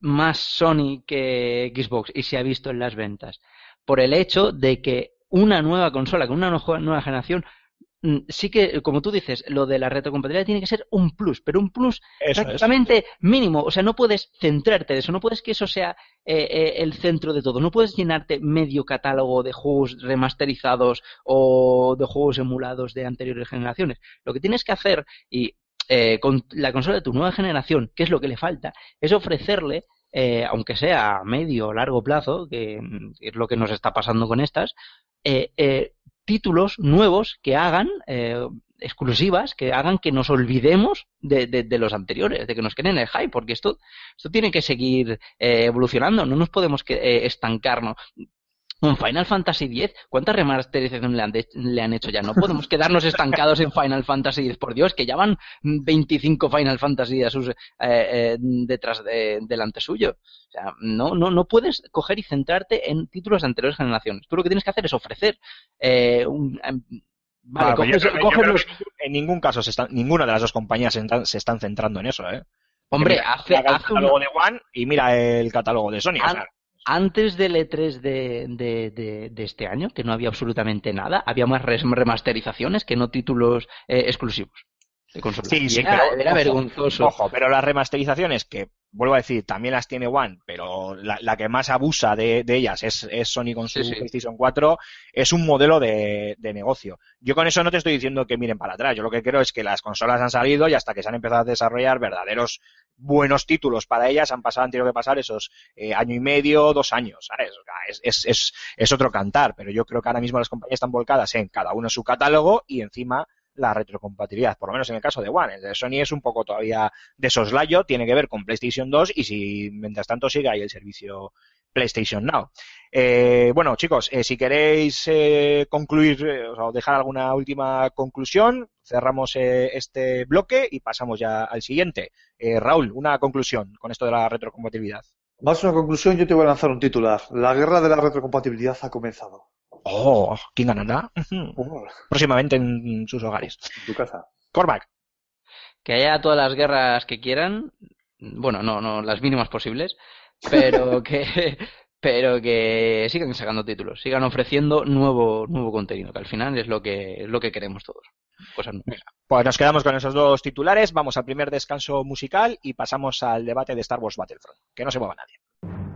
más Sony que Xbox y se ha visto en las ventas? Por el hecho de que una nueva consola con una nueva generación mm, sí que, como tú dices, lo de la retrocompatibilidad tiene que ser un plus, pero un plus Eso es. prácticamente mínimo. O sea, no puedes centrarte de eso, no puedes que eso sea eh, eh, el centro de todo. No puedes llenarte medio catálogo de juegos remasterizados o de juegos emulados de anteriores generaciones. Lo que tienes que hacer, y eh, con la consola de tu nueva generación, que es lo que le falta, es ofrecerle eh, aunque sea a medio o largo plazo, que, mm, es lo que nos está pasando con estas, eh, eh, títulos nuevos que hagan eh, exclusivas, que hagan que nos olvidemos de, los anteriores, de que nos queden en el hype, porque esto, esto tiene que seguir evolucionando, no nos podemos que, estancarnos. Un Final Fantasy X, ¿cuántas remasterizaciones le han, de- le han hecho ya? No podemos quedarnos estancados en Final Fantasy X, por Dios, que ya van 25 Final Fantasy a sus, eh, eh, detrás de, delante suyo. O sea, no, no, no puedes coger y centrarte en títulos de anteriores generaciones. Tú lo que tienes que hacer es ofrecer eh, un, em, Vale, yo coges, creo coges los... en ningún caso se están, ninguna de las dos compañías se están, se están centrando en eso, ¿eh? Hombre, Mira, hace, mira el hace catálogo de One y mira el catálogo de Sony. o sea, Antes del E3 de, de, de- de este año, que no había absolutamente nada, había más remasterizaciones que no títulos eh, exclusivos de. Sí, sí, era, pero era ojo, vergonzoso. Ojo, pero las remasterizaciones, que vuelvo a decir, también las tiene One, pero la, la que más abusa de, de ellas es, es Sony con su Sí, sí. PlayStation 4, es un modelo de, de negocio. Yo con eso no te estoy diciendo que miren para atrás, yo lo que creo es que las consolas han salido y hasta que se han empezado a desarrollar verdaderos buenos títulos para ellas, han pasado, han tenido que pasar esos eh, año y medio, dos años, ¿sabes? O sea, es, es, es otro cantar, pero yo creo que ahora mismo las compañías están volcadas en cada uno su catálogo y encima la retrocompatibilidad, por lo menos en el caso de One. El de Sony es un poco todavía de soslayo, tiene que ver con PlayStation 2 y si mientras tanto sigue ahí el servicio PlayStation Now. Eh, bueno, chicos, eh, si queréis eh, concluir eh, o dejar alguna última conclusión, cerramos eh, este bloque y pasamos ya al siguiente. Raúl, una conclusión con esto de la retrocompatibilidad. Más una conclusión, yo te voy a lanzar un titular. La guerra de la retrocompatibilidad ha comenzado. Oh, ¿quién ganará? Próximamente en sus hogares. en tu casa. Cormac. Que haya todas las guerras que quieran, bueno, no, no, las mínimas posibles, pero que, pero que sigan sacando títulos, sigan ofreciendo nuevo, nuevo contenido, que al final es lo que, es lo que queremos todos. Cosas. Pues nos quedamos con esos dos titulares, vamos al primer descanso musical y pasamos al debate de Star Wars Battlefront. Que no se mueva nadie.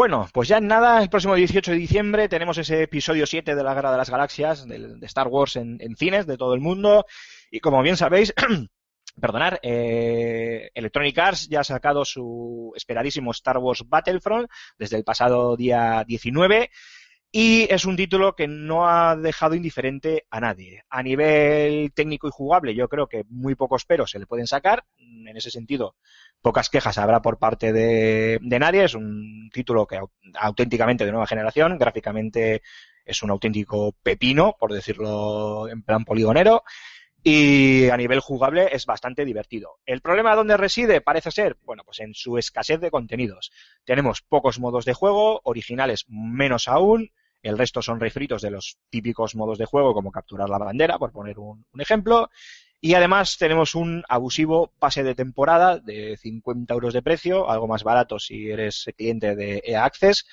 Bueno, pues ya en nada, el próximo 18 de diciembre tenemos ese episodio 7 de la Guerra de las Galaxias, del- de, Star Wars en, en cines de todo el mundo. Y como bien sabéis, perdonar, eh, Electronic Arts ya ha sacado su esperadísimo Star Wars Battlefront desde el pasado día 19 y es un título que no ha dejado indiferente a nadie. A nivel técnico y jugable, yo creo que muy pocos peros se le pueden sacar. En ese sentido, pocas quejas habrá por parte de, de nadie. Es un título que au- auténticamente de nueva generación. Gráficamente es un auténtico pepino, por decirlo en plan poligonero. Y a nivel jugable es bastante divertido. ¿El problema dónde reside? Parece ser, bueno, pues en su escasez de contenidos. Tenemos pocos modos de juego, originales menos aún, el resto son refritos de los típicos modos de juego como capturar la bandera, por poner un, ejemplo. Y además tenemos un abusivo pase de temporada de 50 euros de precio, algo más barato si eres cliente de EA Access,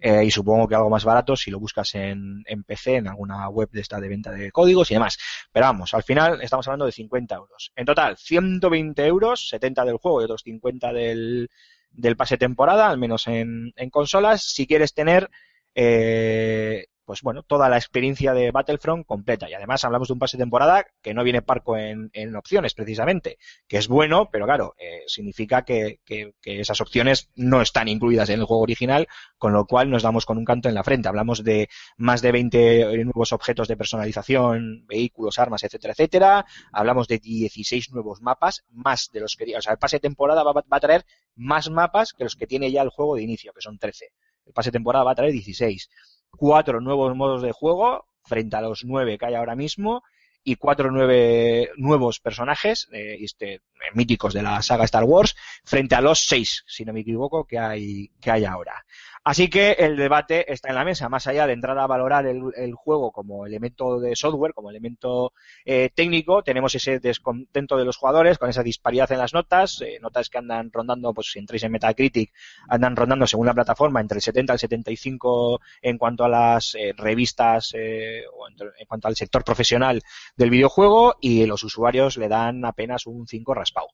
eh, y supongo que algo más barato si lo buscas en, PC, en alguna web de esta de venta de códigos y demás. Pero vamos, al final estamos hablando de 50 euros. En total, 120 euros, 70 del juego y otros 50 del, del pase temporada, al menos en, en consolas, si quieres tener eh, pues bueno, toda la experiencia de Battlefront completa. Y además hablamos de un pase de temporada que no viene parco en, opciones, precisamente, que es bueno, pero claro, eh, significa que, que- que esas opciones no están incluidas en el juego original, con lo cual nos damos con un canto en la frente. Hablamos de más de 20 nuevos objetos de personalización, vehículos, armas, etcétera, etcétera. Hablamos de 16 nuevos mapas, más de los que, o sea, el pase de temporada va, va a traer más mapas que los que tiene ya el juego de inicio, que son 13. El pase de temporada va a traer 16 cuatro nuevos modos de juego frente a los nueve que hay ahora mismo y cuatro nueve nuevos personajes eh, este, míticos de la saga Star Wars frente a los seis, si no me equivoco, que hay, que hay ahora. Así que el debate está en la mesa, más allá de entrar a valorar el, juego como elemento de software, como elemento eh, técnico, tenemos ese descontento de los jugadores con esa disparidad en las notas, eh, notas que andan rondando, pues si entráis en Metacritic, andan rondando según la plataforma entre el 70 al 75 en cuanto a las eh, revistas eh, o entre- en cuanto al sector profesional del videojuego y los usuarios le dan apenas un 5 raspado.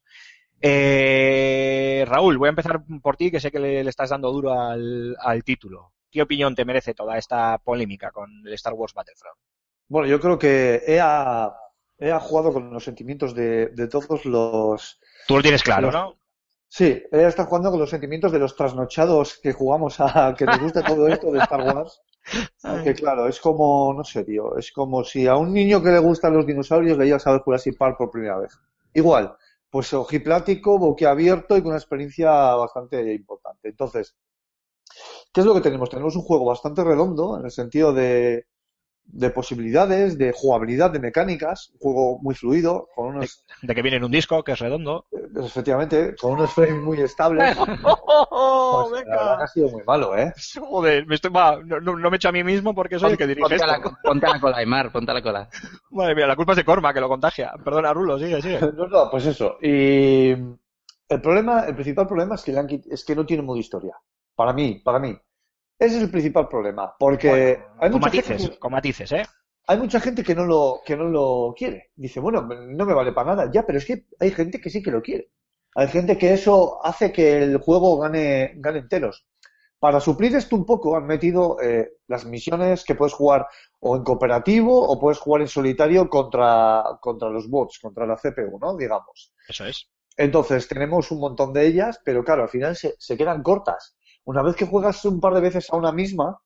Eh, Raúl, voy a empezar por ti, que sé que le, le estás dando duro al, al título. ¿Qué opinión te merece toda esta polémica con el Star Wars Battlefront? Bueno, yo creo que EA, EA jugado con los sentimientos de, de todos los... Tú lo tienes claro, Los- ¿no? Sí, EA está jugando con los sentimientos de los trasnochados que jugamos a que nos gusta todo esto de Star Wars. Que claro, es como, no sé, tío, es como si a un niño que le gustan los dinosaurios le ibas a ver Jurassic Park por primera vez. Igual, pues ojiplático, boquiabierto y con una experiencia bastante importante. Entonces, ¿qué es lo que tenemos? Tenemos un juego bastante redondo en el sentido de, de posibilidades, de jugabilidad, de mecánicas, un juego muy fluido, con unos, De que viene en un disco, que es redondo. efectivamente, con unos frames muy estables. ¡Oh, Pues, la verdad que ha sido muy malo, ¿eh? Joder, me estoy, va, no, me echo a mí mismo porque soy el que dirige Ponte a, esto. la, ponte a la cola, Aymar, ponte a la cola. Madre mía, la culpa es de Corma, que lo contagia. Perdona, Rulo, sigue, sigue. No, no, pues eso. Y el problema, el principal problema es que, le han es que no tiene modo historia. Para mí, para mí. Ese es el principal problema. Porque Bueno, hay, con mucha matices, gente que, con matices, ¿eh? hay mucha gente que no lo, que no lo quiere. Dice, bueno, no me vale para nada. Ya, pero es que hay gente que sí que lo quiere. Hay gente que eso hace que el juego gane, gane enteros. Para suplir esto un poco han metido eh, las misiones que puedes jugar o en cooperativo o puedes jugar en solitario contra, contra los bots, contra la CPU, ¿no? Digamos. Eso es. Entonces, tenemos un montón de ellas, pero claro, al final se, se quedan cortas. Una vez que juegas un par de veces a una misma,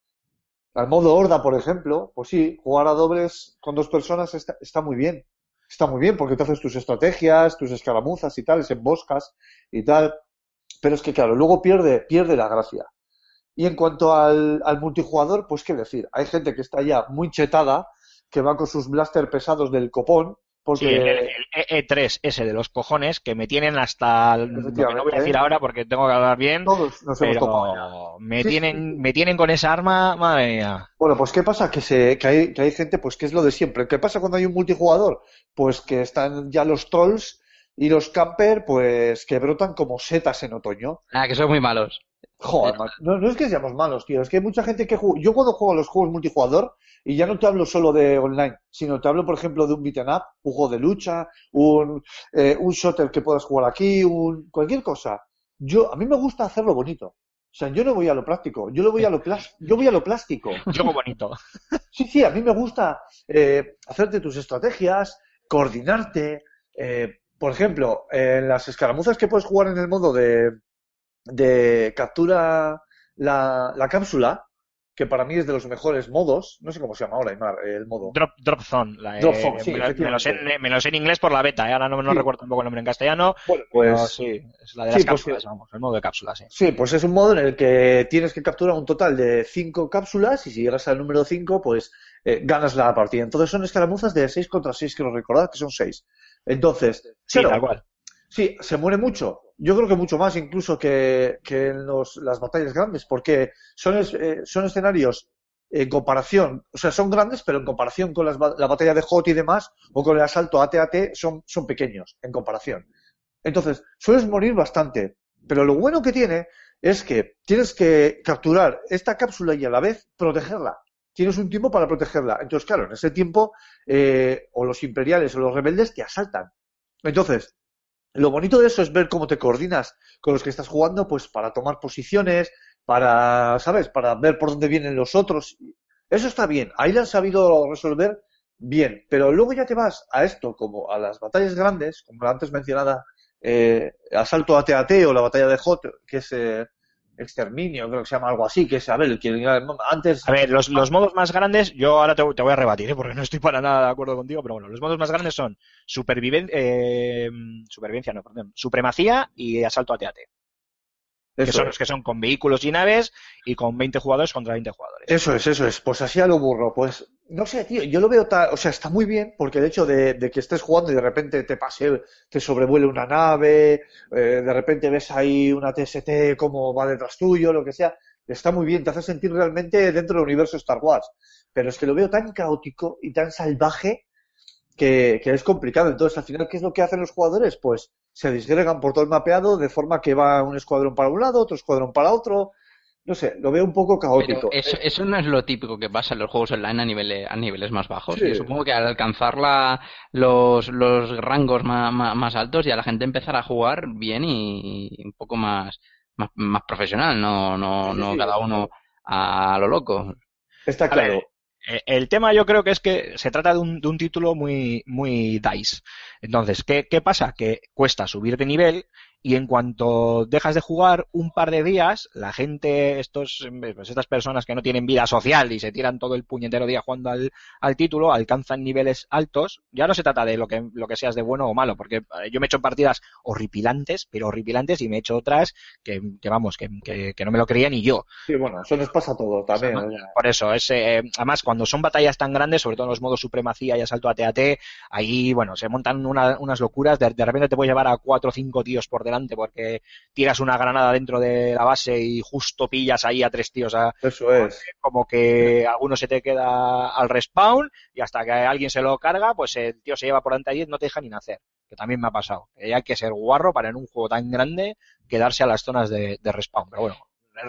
al modo horda, por ejemplo, pues sí, jugar a dobles con dos personas está, está muy bien. Está muy bien porque te haces tus estrategias, tus escaramuzas y tal, emboscas y tal. Pero es que, claro, luego pierde, pierde la gracia. Y en cuanto al, al multijugador, pues qué decir. Hay gente que está ya muy chetada, que va con sus blaster pesados del copón, porque... Sí, el, el- el E3 ese de los cojones que me tienen hasta el- lo que no voy a decir ahora porque tengo que hablar bien, Todos nos hemos pero me Sí, tienen, me tienen con esa arma, madre mía. Bueno, pues ¿qué pasa? Que, se, que, hay, que hay gente, pues que es lo de siempre. ¿Qué pasa cuando hay un multijugador? Pues que están ya los trolls y los camper, pues que brotan como setas en otoño. Ah, que son muy malos. Joder, man. no, no es que seamos malos, tío. Es que hay mucha gente que juega. Yo cuando juego a los juegos multijugador, y ya no te hablo solo de online, sino te hablo, por ejemplo, de un beat'em up, un juego de lucha, un, eh, un shooter que puedas jugar aquí, un, cualquier cosa. Yo, a mí me gusta hacerlo bonito. O sea, yo no voy a lo práctico, yo lo voy a lo plás- yo voy a lo plástico. Juego bonito. Sí, sí, a mí me gusta eh, hacerte tus estrategias, coordinarte, eh, por ejemplo, en las escaramuzas que puedes jugar en el modo de, de captura la, la cápsula, que para mí es de los mejores modos, no sé cómo se llama ahora Aymar, el modo. Drop, Drop Zone. la, Drop eh, Zone, sí, me, lo, me lo sé, me lo sé en inglés por la beta, eh, ahora no, no Sí. recuerdo un poco el nombre en castellano. Bueno, Pero pues sí, es la de las pues cápsulas, sí. vamos, el modo de cápsulas, sí. Sí, pues es un modo en el que tienes que capturar un total de cinco cápsulas y si llegas al número 5, pues eh, ganas la partida. Entonces son escaramuzas de 6 contra 6, quiero recordar que son 6. Entonces, Sí, tal cual. Sí, se muere mucho. Yo creo que mucho más incluso que, que en los- las batallas grandes, porque son, eh, son escenarios en comparación, o sea, son grandes, pero en comparación con las la batalla de Hot y demás, o con el asalto AT-AT, son, son pequeños en comparación. Entonces, sueles morir bastante. Pero lo bueno que tiene es que tienes que capturar esta cápsula y a la vez protegerla. Tienes un tiempo para protegerla. Entonces, claro, en ese tiempo, eh, o los imperiales o los rebeldes te asaltan. Entonces, lo bonito de eso es ver cómo te coordinas con los que estás jugando, pues para tomar posiciones, para, ¿sabes? Para ver por dónde vienen los otros. Eso está bien. Ahí lo han sabido resolver bien. Pero luego ya te vas a esto, como a las batallas grandes, como la antes mencionada eh, Asalto AT-AT o la batalla de Hot, que es eh, Exterminio, creo que se llama algo así, que es, a ver, que antes... A ver, los, los modos más grandes, yo ahora te, te voy a rebatir, ¿eh? porque no estoy para nada de acuerdo contigo, pero bueno, los modos más grandes son superviven, eh, supervivencia, no, perdón, supremacía y asalto AT-AT, que Eso son es. los que son con vehículos y naves y con 20 jugadores contra 20 jugadores. Eso es, eso es. Pues así a lo burro. Pues no sé, tío, yo lo veo ta- o sea, está muy bien porque el hecho de, de que estés jugando y de repente te pase, te sobrevuele una nave, eh, de repente ves ahí una TST como va detrás tuyo, lo que sea, está muy bien, te hace sentir realmente dentro del universo Star Wars. Pero es que lo veo tan caótico y tan salvaje que, que es complicado. Entonces, al final, ¿qué es lo que hacen los jugadores? Pues se disgregan por todo el mapeado de forma que va un escuadrón para un lado, otro escuadrón para otro. No sé, lo veo un poco Pero caótico. eso, eso no es lo típico que pasa en los juegos online a niveles, a niveles más bajos. Sí. Yo supongo que al alcanzar la, los, los rangos más, más, más altos ya la gente empezará a jugar bien y, y un poco más, más, más profesional, no, no, Sí, no sí. cada uno a lo loco. Está A claro. ver, el tema yo creo que es que se trata de un, de un título muy, muy DICE. Entonces, ¿qué, ¿qué pasa? Que cuesta subir de nivel y en cuanto dejas de jugar un par de días, la gente, estos, pues estas personas que no tienen vida social y se tiran todo el puñetero día jugando al, al título, alcanzan niveles altos. Ya no se trata de lo que, lo que seas de bueno o malo, porque eh, yo me he hecho partidas horripilantes, pero horripilantes, y me he hecho otras que, que vamos, que, que, que no me lo creía ni yo. Sí, bueno, eso nos pasa a todos también. O sea. Por eso, es, eh, además, cuando son batallas tan grandes, sobre todo en los modos supremacía y asalto a TAT, ahí, bueno, se montan una- unas locuras. De, de repente te puedes llevar a cuatro o cinco tíos por delante porque tiras una granada dentro de la base y justo pillas ahí a tres tíos. a- Eso es. como que alguno se te queda al respawn y hasta que alguien se lo carga, pues el tío se lleva por delante y no te deja ni nacer. Que también me ha pasado. Que hay que ser guarro para en un juego tan grande quedarse a las zonas de, de respawn. Pero bueno,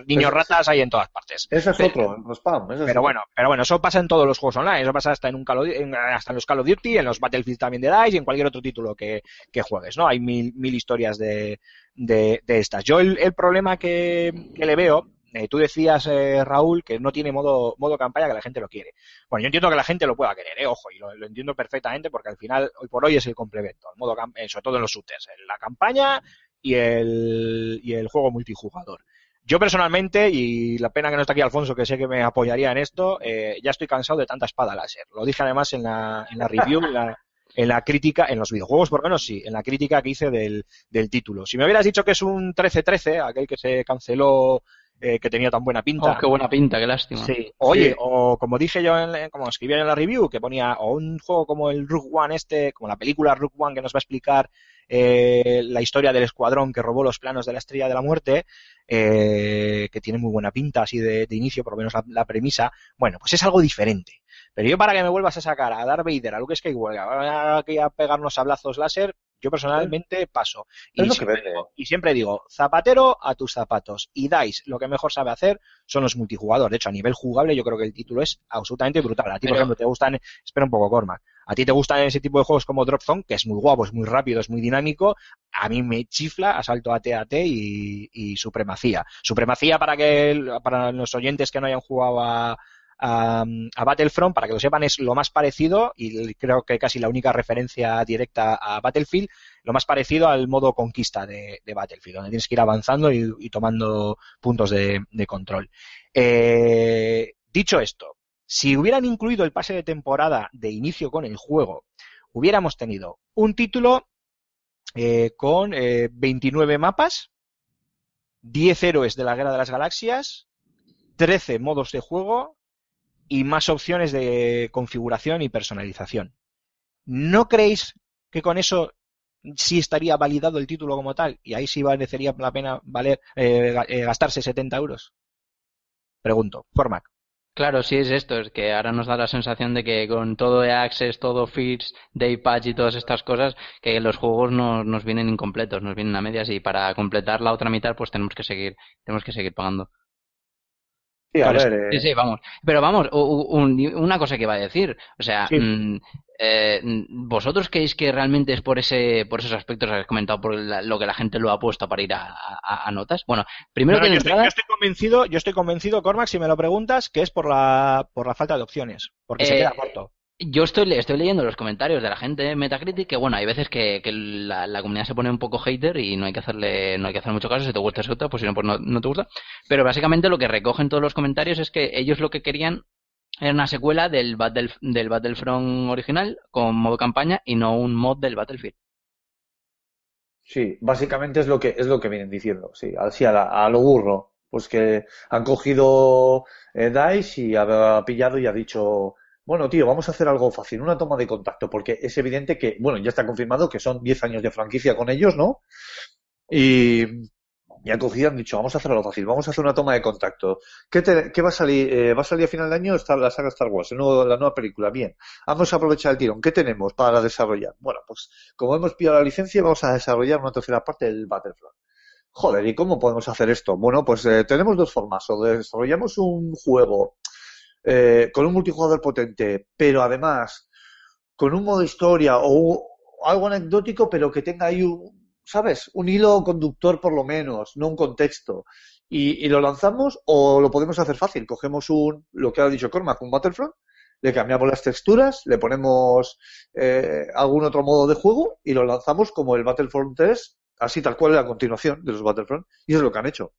niños ratas hay en todas partes. Ese es Pero- otro, el respawn. ese es pero otro. bueno, pero bueno, eso pasa en todos los juegos online, eso pasa hasta en un Call of- en- hasta en los Call of Duty, en los Battlefield también de DICE y en cualquier otro título que, que juegues, ¿no? Hay mil, mil historias de, de, de estas. Yo el, el problema que, que le veo, eh, tú decías, eh, Raúl, que no tiene modo, modo campaña, que la gente lo quiere. Bueno, yo entiendo que la gente lo pueda querer, eh, ojo, y lo, lo entiendo perfectamente porque al final, hoy por hoy es el complemento, el modo eh, sobre todo en los shooters, en la campaña y el, y el juego multijugador. Yo personalmente, y la pena que no está aquí Alfonso, que sé que me apoyaría en esto, eh, ya estoy cansado de tanta espada láser. Lo dije además en la, en la review, en la, en la crítica, en los videojuegos por lo menos sí, en la crítica que hice del, del título. Si me hubieras dicho que es un 13-13, aquel que se canceló, eh, que tenía tan buena pinta. Oh, qué buena pinta, qué lástima. Sí. Oye, Sí. o como dije yo, en, como escribía en la review, que ponía, o un juego como el Rook One este, como la película Rook One que nos va a explicar eh, la historia del escuadrón que robó los planos de la Estrella de la Muerte, eh, que tiene muy buena pinta así de, de inicio, por lo menos la, la premisa, bueno, pues es algo diferente. Pero yo para que me vuelvas a sacar a Darth Vader, a Luke Skywalker, a, aquí a pegarnos sablazos láser, yo personalmente paso. Siempre digo, y siempre digo, zapatero a tus zapatos. Y DICE lo que mejor sabe hacer son los multijugadores. De hecho, a nivel jugable yo creo que el título es absolutamente brutal. A ti, por ejemplo, te gustan, espera un poco, Cormac. A ti te gustan ese tipo de juegos como Drop Zone, que es muy guapo, es muy rápido, es muy dinámico. A mí me chifla Asalto AT-AT y, y Supremacía. Supremacía para que para los oyentes que no hayan jugado a, Battlefront, para que lo sepan, es lo más parecido, y creo que casi la única referencia directa a Battlefield, lo más parecido al modo conquista de, Battlefield, donde tienes que ir avanzando y, tomando puntos de, de control. Eh, dicho esto, si hubieran incluido el pase de temporada de inicio con el juego, hubiéramos tenido un título eh, con eh, 29 mapas, 10 héroes de la Guerra de las Galaxias, 13 modos de juego y más opciones de configuración y personalización. ¿No creéis que con eso sí estaría validado el título como tal? Y ahí sí merecería la pena valer, eh, eh, gastarse 70 euros. Pregunto, Formac. Claro, sí es esto, es que ahora nos da la sensación de que con todo de Access, todo Fits, Day Patch y todas estas cosas, que los juegos nos, nos vienen incompletos, nos vienen a medias y para completar la otra mitad pues tenemos que seguir, tenemos que seguir pagando. Sí, a Claro, ver, eh, sí, vamos. Pero vamos, un- una cosa que iba a decir, o sea, Sí. mm, eh, ¿vosotros creéis que realmente es por ese, por esos aspectos que habéis comentado, por la- lo que la gente lo ha puesto para ir a, a- a notas? Bueno, primero No, que yo, estoy, entrada, yo estoy convencido, yo estoy convencido, Cormac, si me lo preguntas, que es por la, por la falta de opciones, porque se Eh, queda corto. Yo estoy, estoy leyendo los comentarios de la gente en Metacritic que bueno, hay veces que, la, comunidad se pone un poco hater y no hay que hacerle, no hay que hacer mucho caso, si te gusta es otra, pues si no, pues no, te gusta. Pero básicamente lo que recogen todos los comentarios es que ellos lo que querían era una secuela del Battle, del Battlefront original con modo campaña y no un mod del Battlefield. Sí, básicamente es lo que es lo que vienen diciendo, sí, así a, la- lo burro, pues que han cogido eh, DICE y ha pillado y ha dicho, bueno, tío, vamos a hacer algo fácil, una toma de contacto, porque es evidente que, bueno, ya está confirmado que son 10 años de franquicia con ellos, ¿no? Y, y han cogido han dicho, vamos a hacer algo fácil, vamos a hacer una toma de contacto. ¿Qué, te- qué va a salir? Eh, ¿Va a salir a final de año Está la saga Star Wars, la nueva película? Bien, vamos a aprovechar el tirón. ¿Qué tenemos para desarrollar? Bueno, pues como hemos pillado la licencia, vamos a desarrollar una tercera parte del Battlefront. Joder, ¿y cómo podemos hacer esto? Bueno, pues eh, tenemos dos formas. O desarrollamos un juego eh, con un multijugador potente, pero además con un modo historia o algo anecdótico, pero que tenga ahí un, ¿sabes? Un hilo conductor por lo menos, no un contexto. Y, y lo lanzamos o lo podemos hacer fácil. Cogemos un, lo que ha dicho Cormac, un Battlefront, le cambiamos las texturas, le ponemos eh, algún otro modo de juego y lo lanzamos como el Battlefront 3, así tal cual la continuación de los Battlefront. Y eso es lo que han hecho.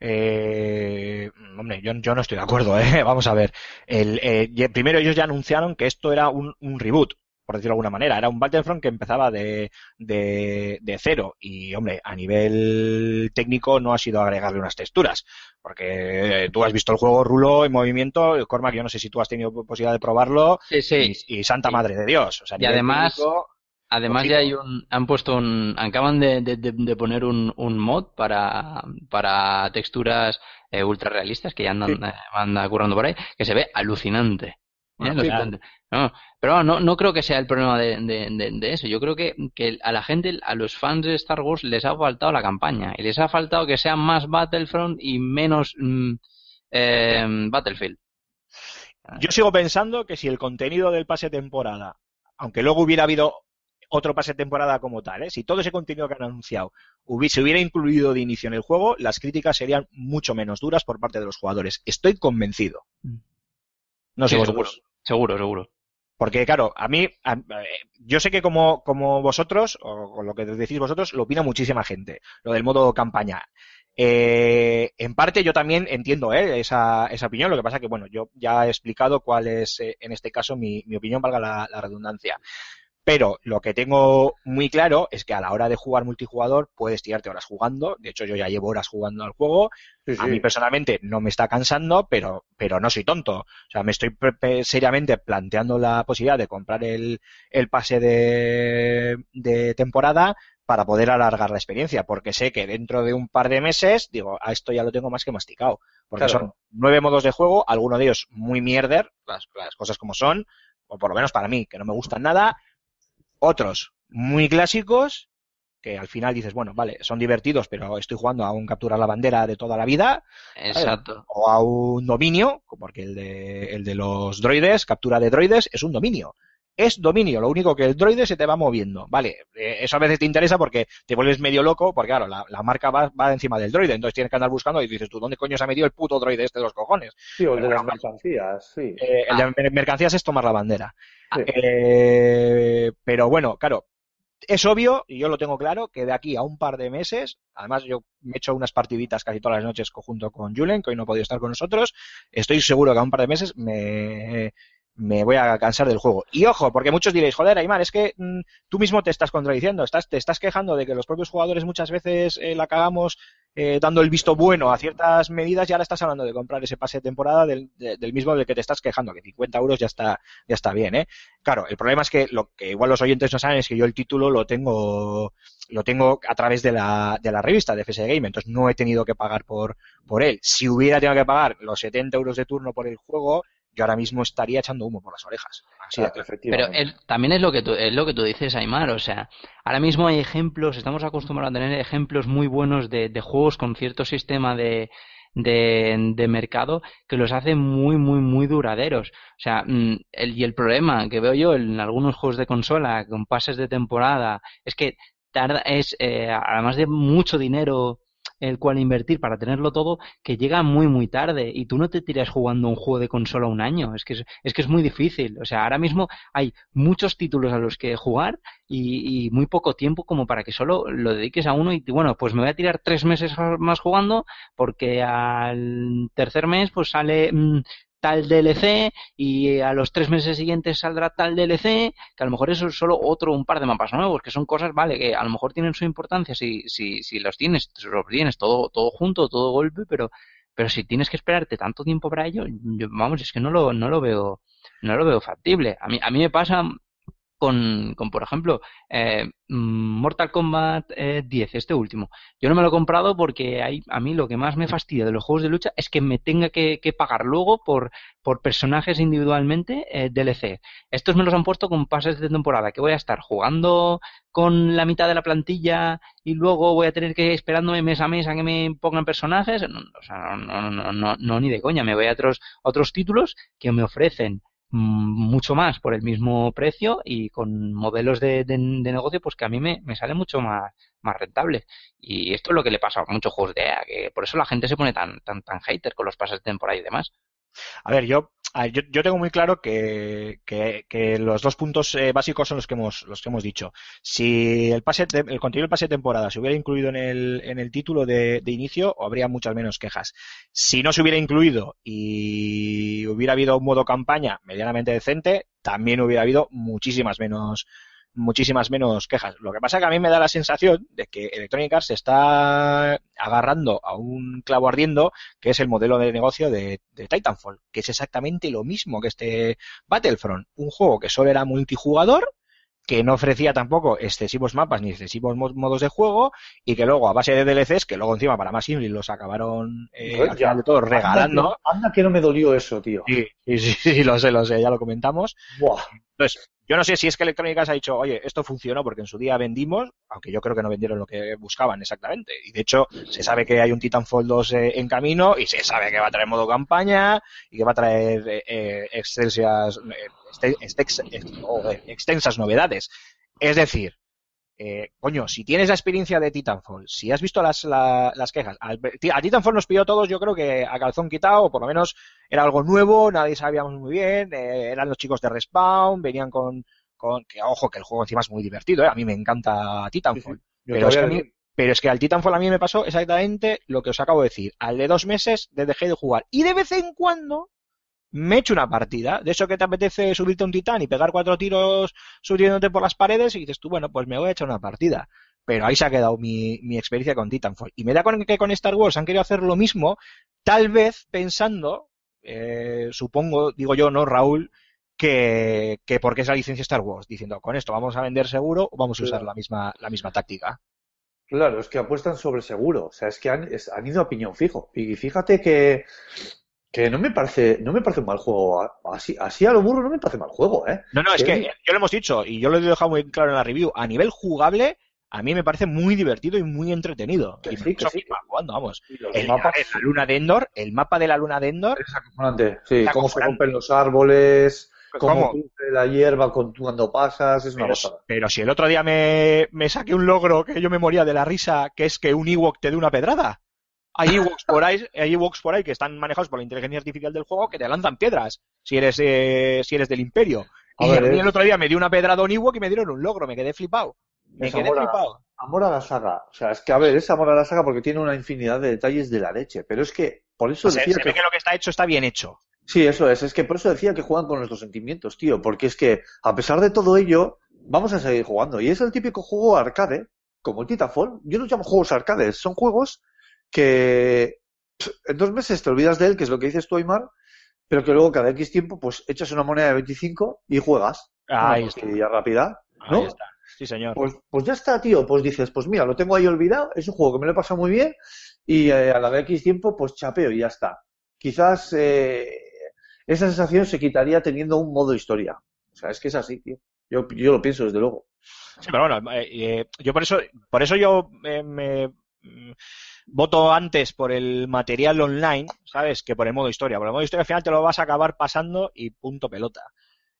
Eh, hombre, yo, yo no estoy de acuerdo, ¿eh? Vamos a ver. El, eh, primero ellos ya anunciaron que esto era un, un reboot, por decirlo de alguna manera. Era un Battlefront que empezaba de, de, de cero. Y, hombre, a nivel técnico no ha sido agregarle unas texturas. Porque eh, tú has visto el juego Rulo en movimiento. Cormac, yo no sé si tú has tenido posibilidad de probarlo. Sí, sí. Y, y santa madre de Dios. O sea, Y además- técnico, Además ya hay un, han puesto un, acaban de, de, poner un, un mod para, para texturas eh, ultra realistas que ya andan, Sí. eh, currando por ahí, que se ve alucinante. ¿eh? Bueno. No, pero no, no creo que sea el problema de, de, eso. Yo creo que, que a la gente, a los fans de Star Wars les ha faltado la campaña y les ha faltado que sea más Battlefront y menos mm, eh, Battlefield. Yo sigo pensando que si el contenido del pase temporada, aunque luego hubiera habido otro pase de temporada como tal, ¿eh? si todo ese contenido que han anunciado se hubiera incluido de inicio en el juego, las críticas serían mucho menos duras por parte de los jugadores. Estoy convencido. No sé Sí, vosotros. Seguro, seguro. Porque, claro, a mí, a- eh, yo sé que como, como vosotros, o con lo que decís vosotros, lo opina muchísima gente, lo del modo campaña. Eh, en parte yo también entiendo eh, esa, esa opinión, lo que pasa que, bueno, yo ya he explicado cuál es, eh, en este caso, mi, mi opinión, valga la, la redundancia. Pero lo que tengo muy claro es que a la hora de jugar multijugador puedes tirarte horas jugando. De hecho, yo ya llevo horas jugando al juego. Sí, A mí personalmente no me está cansando, pero, pero no soy tonto. O sea, me estoy seriamente planteando la posibilidad de comprar el, el pase de, de temporada para poder alargar la experiencia, porque sé que dentro de un par de meses, digo, a esto ya lo tengo más que masticado. Porque Claro. son nueve modos de juego, alguno de ellos muy mierder, las, las cosas como son, o por lo menos para mí, que no me gustan nada. Otros muy clásicos, que al final dices, bueno, vale, son divertidos, pero estoy jugando a un capturar la bandera de toda la vida, Exacto. o a un dominio, porque el de, el de los droides, captura de droides, es un dominio. Es dominio, lo único que el droide se te va moviendo. Vale, eh, eso a veces te interesa porque te vuelves medio loco, porque claro, la, la marca va, va encima del droide, entonces tienes que andar buscando y dices tú, ¿dónde coño se ha metido el puto droide este de los cojones? Sí, o el de las bueno, mercancías, sí. eh, el de mer- mercancías es tomar la bandera. Sí. Eh, pero bueno, claro, es obvio, y yo lo tengo claro, que de aquí a un par de meses, además yo me he hecho unas partiditas casi todas las noches junto con Julen, que hoy no ha podido estar con nosotros, estoy seguro que a un par de meses me, me voy a cansar del juego. Y ojo, porque muchos diréis, joder, Aymar, es que mm, tú mismo te estás contradiciendo, estás, te estás quejando de que los propios jugadores muchas veces eh, la cagamos eh, dando el visto bueno a ciertas medidas y ahora estás hablando de comprar ese pase de temporada del, de- del mismo del que te estás quejando, que 50 euros ya está, ya está bien, ¿eh? Claro, el problema es que lo que igual los oyentes no saben es que yo el título lo tengo lo tengo a través de la, de la revista de FS Game, entonces no he tenido que pagar por, por él. Si hubiera tenido que pagar los 70 euros de turno por el juego, yo ahora mismo estaría echando humo por las orejas. Así claro. Pero el- también es lo que tú, es lo que tú dices, Aymar. O sea, ahora mismo hay ejemplos, estamos acostumbrados a tener ejemplos muy buenos de, de juegos con cierto sistema de, de, de mercado que los hace muy, muy, muy duraderos. O sea, mm, el, y el problema que veo yo en algunos juegos de consola con pases de temporada es que tarda, es, eh, además de mucho dinero el cual invertir para tenerlo todo, que llega muy muy tarde y tú no te tiras jugando un juego de consola un año, es que es, es que es muy difícil, o sea, ahora mismo hay muchos títulos a los que jugar y, y muy poco tiempo como para que solo lo dediques a uno y bueno, pues me voy a tirar tres meses más jugando porque al tercer mes pues sale mm, tal DLC y a los tres meses siguientes saldrá tal DLC, que a lo mejor eso es solo otro, un par de mapas nuevos, que son cosas, vale, que a lo mejor tienen su importancia si, si, si los tienes, los tienes todo, todo junto, todo golpe, pero, pero si tienes que esperarte tanto tiempo para ello, yo- vamos, es que no lo, no lo veo, no lo veo factible. A mí, a mí me pasa con, con por ejemplo, eh, Mortal Kombat eh, 10, este último. Yo no me lo he comprado porque hay, a mí lo que más me fastidia de los juegos de lucha es que me tenga que, que pagar luego por, por personajes individualmente eh, DLC. Estos me los han puesto con pases de temporada, que voy a estar jugando con la mitad de la plantilla y luego voy a tener que ir esperándome mes a mes a que me pongan personajes. No, no, no, no, no, ni de coña. Me voy a otros, otros títulos que me ofrecen mucho más por el mismo precio y con modelos de, de- de negocio pues que a mí me, me sale mucho más, más rentable. Y esto es lo que le pasa a muchos juegos de EA, que por eso la gente se pone tan, tan, tan hater con los pases de temporada y demás. A ver, yo, yo, tengo muy claro que, que, los dos puntos eh, básicos son los que hemos, los que hemos dicho. Si el pase, el contenido del pase de temporada se hubiera incluido en el, en el título de, de inicio, habría muchas menos quejas. Si no se hubiera incluido y hubiera habido un modo campaña medianamente decente, también hubiera habido muchísimas menos, muchísimas menos quejas. Lo que pasa es que a mí me da la sensación de que Electronic Arts se está agarrando a un clavo ardiendo que es el modelo de negocio de, de Titanfall, que es exactamente lo mismo que este Battlefront, un juego que solo era multijugador, que no ofrecía tampoco excesivos mapas ni excesivos mo- modos de juego y que luego a base de DLCs, que luego encima para más simple los acabaron eh, al final de todo regalando. Anda que, anda que no me dolió eso, tío. Sí, sí, sí, sí, lo sé, lo sé, ya lo comentamos. Buah. Entonces, yo no sé si es que Electronic Arts ha dicho, oye, esto funcionó porque en su día vendimos, aunque yo creo que no vendieron lo que buscaban exactamente. Y de hecho, se sabe que hay un Titanfall 2 eh, en camino y se sabe que va a traer modo campaña y que va a traer eh, eh, extensas, eh, joder, extensas novedades. Es decir, eh, coño, si tienes la experiencia de Titanfall, si has visto las, la- las quejas, al- a Titanfall nos pidió todos, yo creo que a calzón quitado, o por lo menos era algo nuevo, nadie sabíamos muy bien, eh, eran los chicos de Respawn, venían con, con, que ojo, que el juego encima es muy divertido, eh, a mí me encanta Titanfall, pero es, que a mí, pero es que al Titanfall a mí me pasó exactamente lo que os acabo de decir, al de dos meses de dejé de jugar, y de vez en cuando me echo una partida, de eso que te apetece subirte a un titán y pegar cuatro tiros subiéndote por las paredes y dices tú, bueno, pues me voy a echar una partida. Pero ahí se ha quedado mi, mi experiencia con Titanfall. Y me da con que con Star Wars han querido hacer lo mismo, tal vez pensando, eh, supongo, digo yo, ¿no, Raúl? Que, que porque es la licencia Star Wars, diciendo, con esto vamos a vender seguro o vamos a usar Claro. la misma, la misma táctica. Claro, es que apuestan sobre seguro. O sea, es que han, es- han ido a piñón fijo. Y fíjate que, que no me parece, no me parece un mal juego. Así, así a lo burro no me parece mal juego, ¿eh? No, no, es que yo lo hemos dicho y yo lo he dejado muy claro en la review. A nivel jugable, a mí me parece muy divertido y muy entretenido. Que y sí, que sí. jugando, vamos. Y los El, mapas. la luna de Endor, el mapa de la luna de Endor, Es acojonante. Sí, cómo se rompen los árboles, cómo ¿Cómo? crece la hierba cuando pasas, es una Pero, pasada. pero si el otro día me, me saqué un logro que yo me moría de la risa, que es que un Ewok te dé una pedrada. Hay Ewoks por ahí, hay Ewoks por ahí que están manejados por la inteligencia artificial del juego que te lanzan piedras si eres, eh, si eres del Imperio. A y ver, a mí el otro día me dio una pedrada a un Ewok y me dieron un logro, me quedé flipado. Me quedé amor a- flipado. Amor a la saga. O sea, es que, a ver, es amor a la saga porque tiene una infinidad de detalles de la leche. Pero es que, por eso decía se que... ve que lo que está hecho está bien hecho. Sí, eso es. Es que por eso decía que juegan con nuestros sentimientos, tío. Porque es que, a pesar de todo ello, vamos a seguir jugando. Y es el típico juego arcade, como el Titanfall. Yo no llamo juegos arcades. Son juegos que pff, en dos meses te olvidas de él, que es lo que dices tú, Aymar, pero que luego cada X tiempo, pues echas una moneda de 25 y juegas. Ahí Una está. rápida. Ahí ¿no? está. Sí, señor. Pues, pues ya está, tío. Pues dices, pues mira, lo tengo ahí olvidado, es un juego que me lo he pasado muy bien y eh, a la de X tiempo, pues chapeo y ya está. Quizás eh, esa sensación se quitaría teniendo un modo historia. O sea, es que es así, tío. Yo, yo lo pienso desde luego. Sí, pero bueno, eh, eh, yo por eso, por eso yo eh, me voto antes por el material online, ¿sabes? Que por el modo historia. Por el modo historia al final te lo vas a acabar pasando y punto pelota.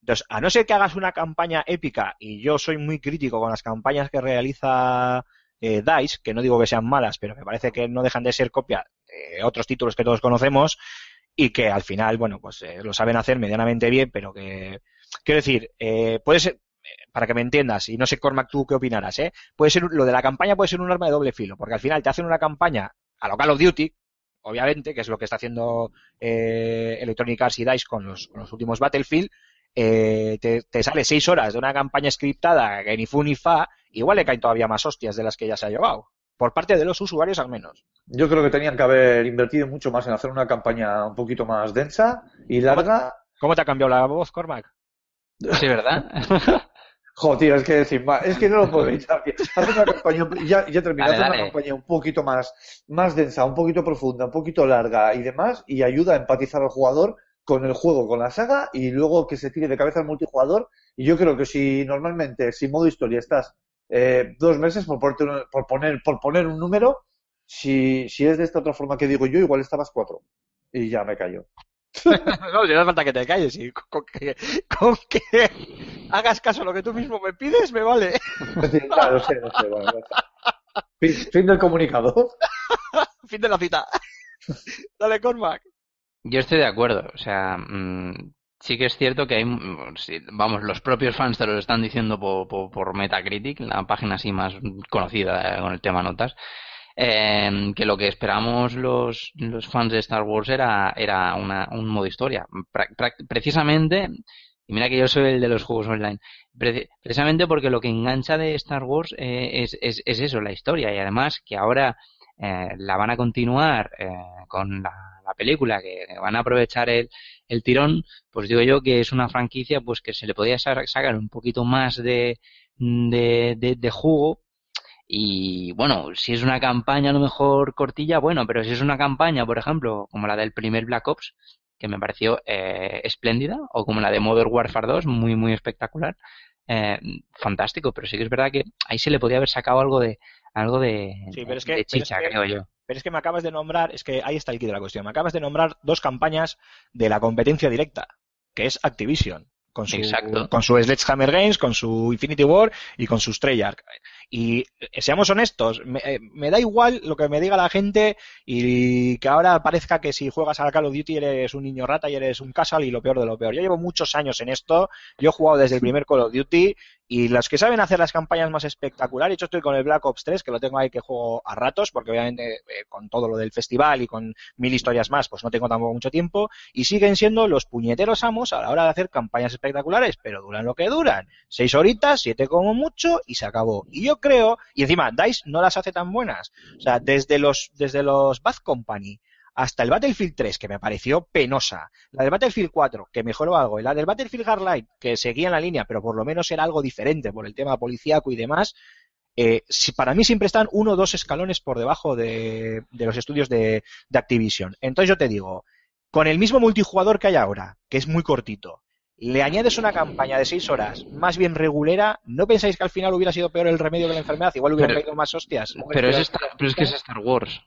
Entonces, a no ser que hagas una campaña épica, y yo soy muy crítico con las campañas que realiza eh, DICE, que no digo que sean malas, pero me parece que no dejan de ser copia de otros títulos que todos conocemos, y que al final, bueno, pues eh, lo saben hacer medianamente bien, pero que, quiero decir, eh, puede ser, para que me entiendas, y no sé, Cormac, tú qué opinarás, ¿eh? Puede ser, lo de la campaña puede ser un arma de doble filo, porque al final te hacen una campaña a lo Call of Duty, obviamente, que es lo que está haciendo eh, Electronic Arts y DICE con los, con los últimos Battlefield, eh, te, te sale seis horas de una campaña scriptada que ni fu ni fa, igual le caen todavía más hostias de las que ya se ha llevado. Por parte de los usuarios al menos. Yo creo que tenían que haber invertido mucho más en hacer una campaña un poquito más densa y larga. ¿Cómo te ha cambiado la voz, Cormac? Sí, ¿verdad? Joder, es que decir, ma- es que no lo puedo evitar. tío. Hacer una campaña, ya, ya una campaña un poquito más, más densa, un poquito profunda, un poquito larga y demás, y ayuda a empatizar al jugador con el juego, con la saga, y luego que se tire de cabeza al multijugador. Y yo creo que si normalmente, si modo historia estás eh, dos meses, por, poner, por poner un número, si, si es de esta otra forma que digo yo, igual estabas cuatro. Y ya me callo. no, si no hace falta que te calles y con, que, con que hagas caso a lo que tú mismo me pides, me vale. Lo sé, lo sé, bueno. Fin, fin del comunicado. fin de la cita. Dale, Cormac. Yo estoy de acuerdo. O sea, mm, sí que es cierto que hay, mm, vamos, los propios fans te lo están diciendo por, por, por Metacritic, la página así más conocida eh, con el tema notas, eh, que lo que esperamos los, los fans de Star Wars era, era una, un modo historia. Precisamente, y mira que yo soy el de los juegos online, preci- precisamente porque lo que engancha de Star Wars eh, es, es, es eso, la historia, y además que ahora eh, la van a continuar eh, con la, la película, que van a aprovechar el, el tirón, pues digo yo que es una franquicia pues que se le podía sa- sacar un poquito más de, de, de, de jugo y bueno, si es una campaña a lo mejor cortilla, bueno, pero si es una campaña, por ejemplo, como la del primer Black Ops, que me pareció eh, espléndida, o como la de Modern Warfare 2, muy, muy espectacular, eh, fantástico, pero sí que es verdad que ahí se le podía haber sacado algo de algo de, Sí, pero es de que- pero chicha, es que- creo yo. Pero es que me acabas de nombrar, es que ahí está el kit de la cuestión, me acabas de nombrar dos campañas de la competencia directa, que es Activision. Con su, Exacto. con su Sledgehammer Games, con su Infinity War y con su Treyarch. Y eh, seamos honestos, me, eh, me da igual lo que me diga la gente y que ahora parezca que si juegas a Call of Duty eres un niño rata y eres un casual y lo peor de lo peor. Yo llevo muchos años en esto, yo he jugado desde el primer Call of Duty y los que saben hacer las campañas más espectaculares, yo estoy con el Black Ops 3, que lo tengo ahí que juego a ratos, porque obviamente eh, con todo lo del festival y con mil historias más, pues no tengo tampoco mucho tiempo, y siguen siendo los puñeteros amos a la hora de hacer campañas espectaculares, pero duran lo que duran. Seis horitas, siete como mucho, y se acabó. Y yo creo, y encima DICE no las hace tan buenas. O sea, desde los, desde los Bad Company hasta el Battlefield 3, que me pareció penosa, la del Battlefield 4, que mejoró algo, y la del Battlefield Hardline, que seguía en la línea, pero por lo menos era algo diferente por el tema policíaco y demás, eh, si- para mí siempre están uno o dos escalones por debajo de, de los estudios de, de Activision. Entonces yo te digo, con el mismo multijugador que hay ahora, que es muy cortito, le añades una campaña de seis horas más bien regulera, ¿no pensáis que al final hubiera sido peor el remedio que la enfermedad? Igual hubieran Pero- caído más hostias. Pero es, Star- pero es que es Star Wars.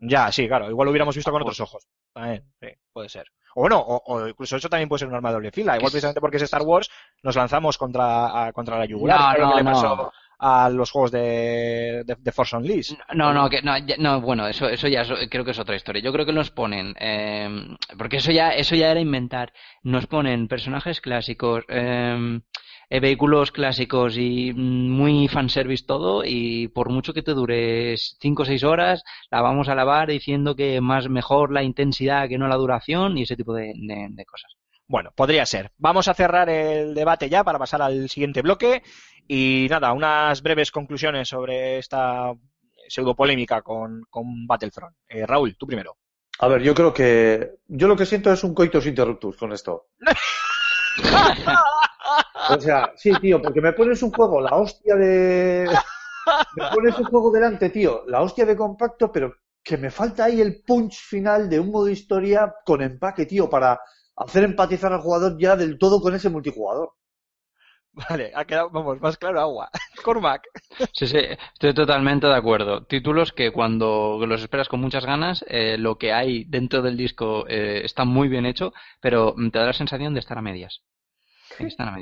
Ya, sí, claro, igual lo hubiéramos visto con otros ojos. También, sí. Puede ser. O no, o, o incluso eso también puede ser un arma de doble fila. Igual precisamente porque es Star Wars, nos lanzamos contra, a- contra la yugular. No, no, le pasó a los juegos de, de, de Force Unleashed. No, no, que, no, ya- no, bueno, eso, eso ya es- creo que es otra historia. Yo creo que nos ponen, eh, porque eso ya, eso ya era inventar. Nos ponen personajes clásicos, eh, vehículos clásicos y mm, muy fanservice todo, y por mucho que te dure 5 o 6 horas, la vamos a lavar diciendo que más mejor la intensidad que no la duración y ese tipo de, de- de cosas. Bueno, podría ser. Vamos a cerrar el debate ya para pasar al siguiente bloque. Y nada, unas breves conclusiones sobre esta pseudopolémica con, con Battlefront. Eh, Raúl, tú primero. A ver, yo creo que. Yo lo que siento es un coitus interruptus con esto. O sea, sí, tío, porque me pones un juego, la hostia de. Me pones un juego delante, tío, la hostia de compacto, pero que me falta ahí el punch final de un modo historia con empaque, tío, para hacer empatizar al jugador ya del todo con ese multijugador. Vale, ha quedado, vamos, más claro agua. Cormac. Sí, sí, estoy totalmente de acuerdo. Títulos que cuando los esperas con muchas ganas, eh, lo que hay dentro del disco eh, está muy bien hecho, pero te da la sensación de estar a medias.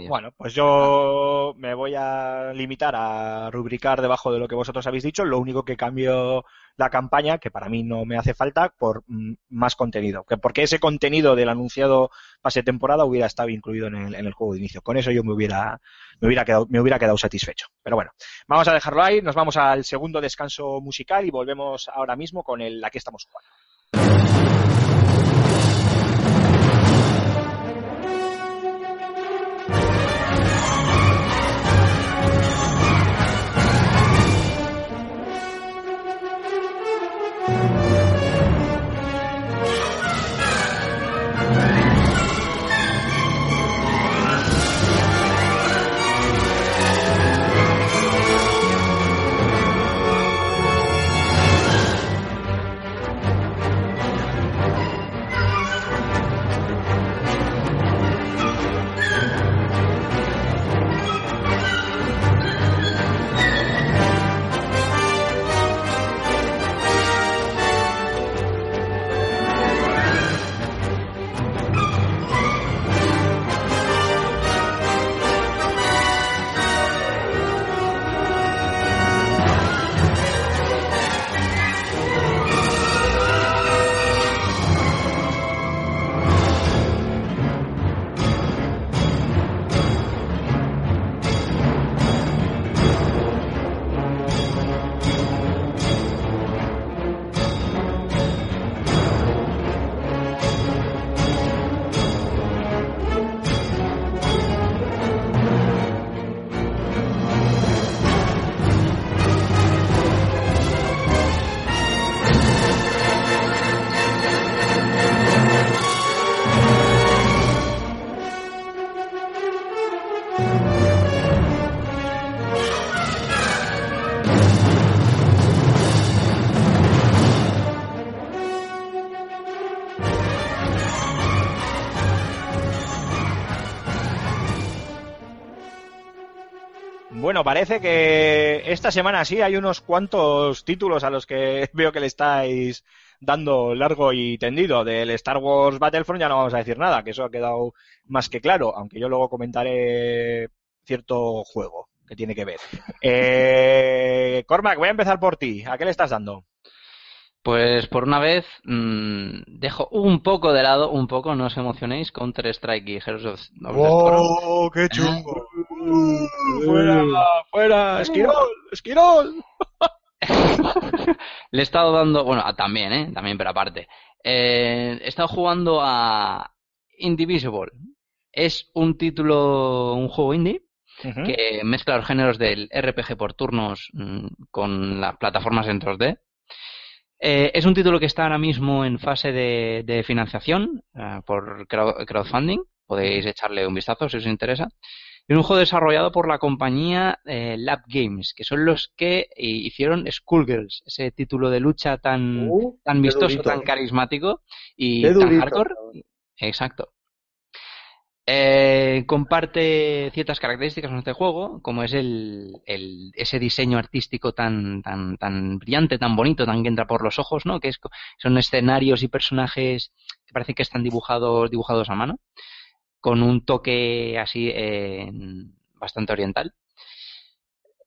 Bueno, pues yo me voy a limitar a rubricar debajo de lo que vosotros habéis dicho. Lo único que cambio la campaña, que para mí no me hace falta, por mm, más contenido. Que porque ese contenido del anunciado pase temporada hubiera estado incluido en el, juego de inicio. Con eso yo me hubiera, me hubiera quedado, me hubiera quedado satisfecho. Pero bueno, vamos a dejarlo ahí. Nos vamos al segundo descanso musical y volvemos ahora mismo con el la que estamos jugando. Bueno, parece que esta semana sí hay unos cuantos títulos a los que veo que le estáis dando largo y tendido. Del Star Wars Battlefront ya no vamos a decir nada, que eso ha quedado más que claro, aunque yo luego comentaré cierto juego que tiene que ver. Eh, Cormac, voy a empezar por ti. ¿A qué le estás dando? Pues por una vez mm, dejo un poco de lado, un poco, no os emocionéis, Counter Strike y Heroes of, of the Storm. ¡Oh, qué chungo! ¡Fuera, fuera! ¡Esquirol! ¡Esquirol! Le he estado dando, bueno, ah, también, ¿eh? También, pero aparte. Eh, he estado jugando a Indivisible. Es un título, un juego indie que mezcla los géneros del RPG por turnos mm, con las plataformas en 2D. Eh, es un título que está ahora mismo en fase de, de financiación eh, por crowd- crowdfunding. Podéis echarle un vistazo si os interesa. Es un juego desarrollado por la compañía eh, Lab Games, que son los que eh, hicieron Skullgirls, ese título de lucha tan, Uh, tan vistoso, durito. tan carismático y tan hardcore. Exacto. Eh, comparte ciertas características con este juego, como es el, ese diseño artístico tan, tan, tan brillante, tan bonito, tan que entra por los ojos, ¿no? Que es, son escenarios y personajes que parece que están dibujados, dibujados a mano, con un toque así eh, bastante oriental.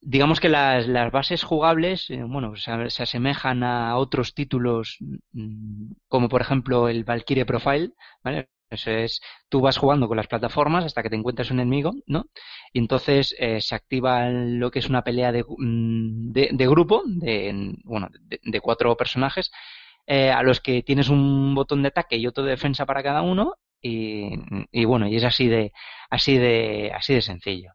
Digamos que las, las bases jugables, eh, bueno, se, se asemejan a otros títulos, mm, como por ejemplo el Valkyrie Profile, ¿vale? Eso es, tú vas jugando con las plataformas hasta que te encuentras un enemigo, ¿no? Y entonces eh, se activa lo que es una pelea de, mm, de, de grupo, de, bueno, de, de cuatro personajes, eh, a los que tienes un botón de ataque y otro de defensa para cada uno, y, y bueno, y es así de, así de, así de sencillo.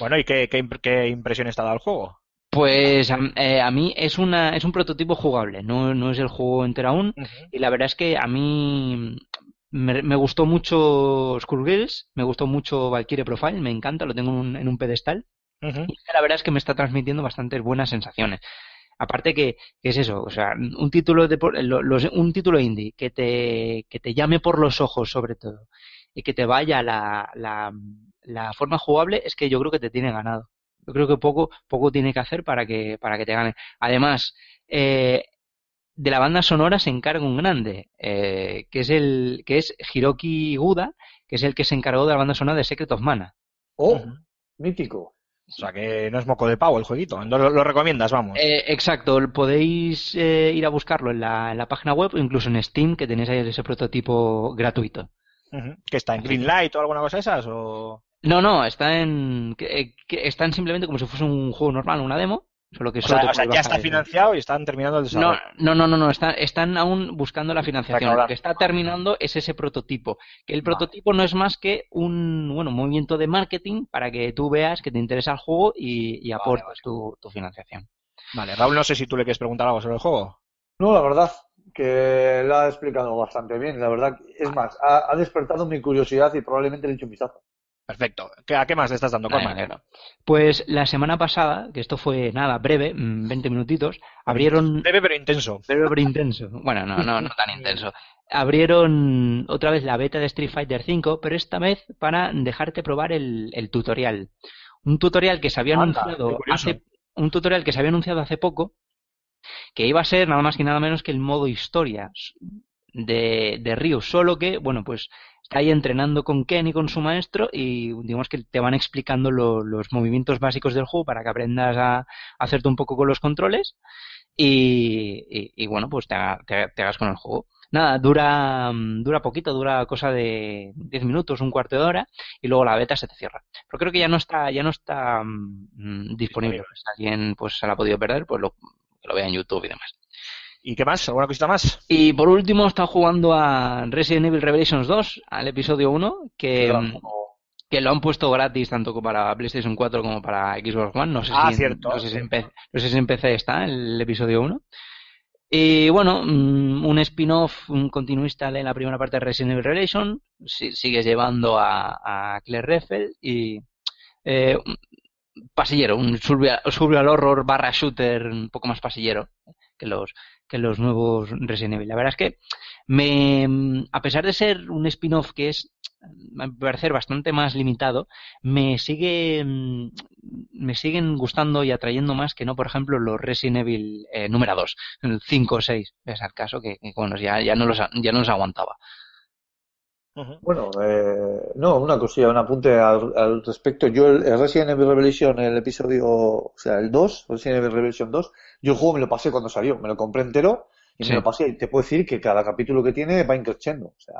Bueno, ¿y qué, qué, qué impresiones te ha dado el juego? Pues a, eh, a mí es una, es un prototipo jugable, no, no es el juego entero aún, y la verdad es que a mí me, me gustó mucho Skullgirls, me gustó mucho Valkyrie Profile, me encanta, lo tengo en un, en un pedestal. Y la verdad es que me está transmitiendo bastantes buenas sensaciones. Aparte que, que es eso, o sea, un título de por- lo- los- un título indie que te, que te llame por los ojos sobre todo y que te vaya la, la, la forma jugable es que yo creo que te tiene ganado. Yo creo que poco, poco tiene que hacer para que, para que te gane. Además, eh, de la banda sonora se encarga un grande, eh, que es el, que es Hiroki Guda, que es el que se encargó de la banda sonora de Secret of Mana. Oh, mítico. O sea que no es moco de pavo el jueguito. Entonces lo, lo recomiendas, vamos. Eh, exacto, podéis eh, ir a buscarlo en la, en la página web o incluso en Steam, que tenéis ahí ese prototipo gratuito. ¿Que está en Greenlight o alguna cosa de esas? O... No, no, está en, que, eh, que están simplemente como si fuese un juego normal, una demo, solo que O solo sea, o sea, ya está eso. financiado y están terminando el No, desarrollo. no, no, no, no, está- están aún buscando la financiación. Lo que está terminando es ese prototipo. Que el Vale. prototipo no es más que un, bueno, movimiento de marketing para que tú veas que te interesa el juego y, y aportes vale. Tu, tu financiación. Vale, Raúl, no sé si tú le quieres preguntar algo sobre el juego. No, la verdad que la ha explicado bastante bien. La verdad, es más, ha, ha despertado mi curiosidad y probablemente le he hecho un vistazo. Perfecto. ¿Qué- ¿A qué más le estás dando, Vale. Pues la semana pasada, que esto fue nada, breve, mm, 20 minutitos, abrieron Breve pero intenso. Pero, pero intenso. Bueno, no, no, no tan intenso. Abrieron otra vez la beta de Street Fighter V, pero esta vez para dejarte probar el, el tutorial. Un tutorial que se había Anda, anunciado hace un tutorial que se había anunciado hace poco, que iba a ser nada más que nada menos que el modo historia de, de Ryu, solo que, bueno, pues está ahí entrenando con Ken y con su maestro y digamos que te van explicando lo- los movimientos básicos del juego para que aprendas a, a hacerte un poco con los controles y, y- y, bueno, pues te, haga- te- te hagas con el juego. Nada, dura, mm, dura poquito, dura cosa de 10 minutos, un cuarto de hora y luego la beta se te cierra. Pero creo que ya no está, ya no está mm, mm, disponible. Disponible. Si alguien pues se la ha podido perder, pues lo, que lo vea en YouTube y demás. ¿Y qué más? ¿Alguna cosita más? Y por último, he estado jugando a Resident Evil Revelations 2, al episodio 1, que, mm, que lo han puesto gratis tanto para PlayStation 4 como para Xbox One. No sé Ah, si, cierto. No sé, si en PC, no sé si en PC está el episodio 1. Y bueno, mm, un spin-off, un continuista de la primera parte de Resident Evil Revelation. Si- sigues llevando a, a Claire Redfield y eh, pasillero, un survival, survival horror barra shooter un poco más pasillero que los que los nuevos Resident Evil. La verdad es que me, a pesar de ser un spin-off que es parecer bastante más limitado, me sigue me siguen gustando y atrayendo más que no, por ejemplo, los Resident Evil eh, número 2, el 5 o 6, es el caso que, que, bueno, ya, ya no los ya no los aguantaba. Bueno, eh, no, una cosilla, un apunte al, al respecto. Yo el, el Resident Evil Revelation, el episodio, o sea, el 2, Resident Evil Revelation 2, yo el juego me lo pasé cuando salió, me lo compré entero y Sí. me lo pasé. Y te puedo decir que cada capítulo que tiene va increciendo. O sea,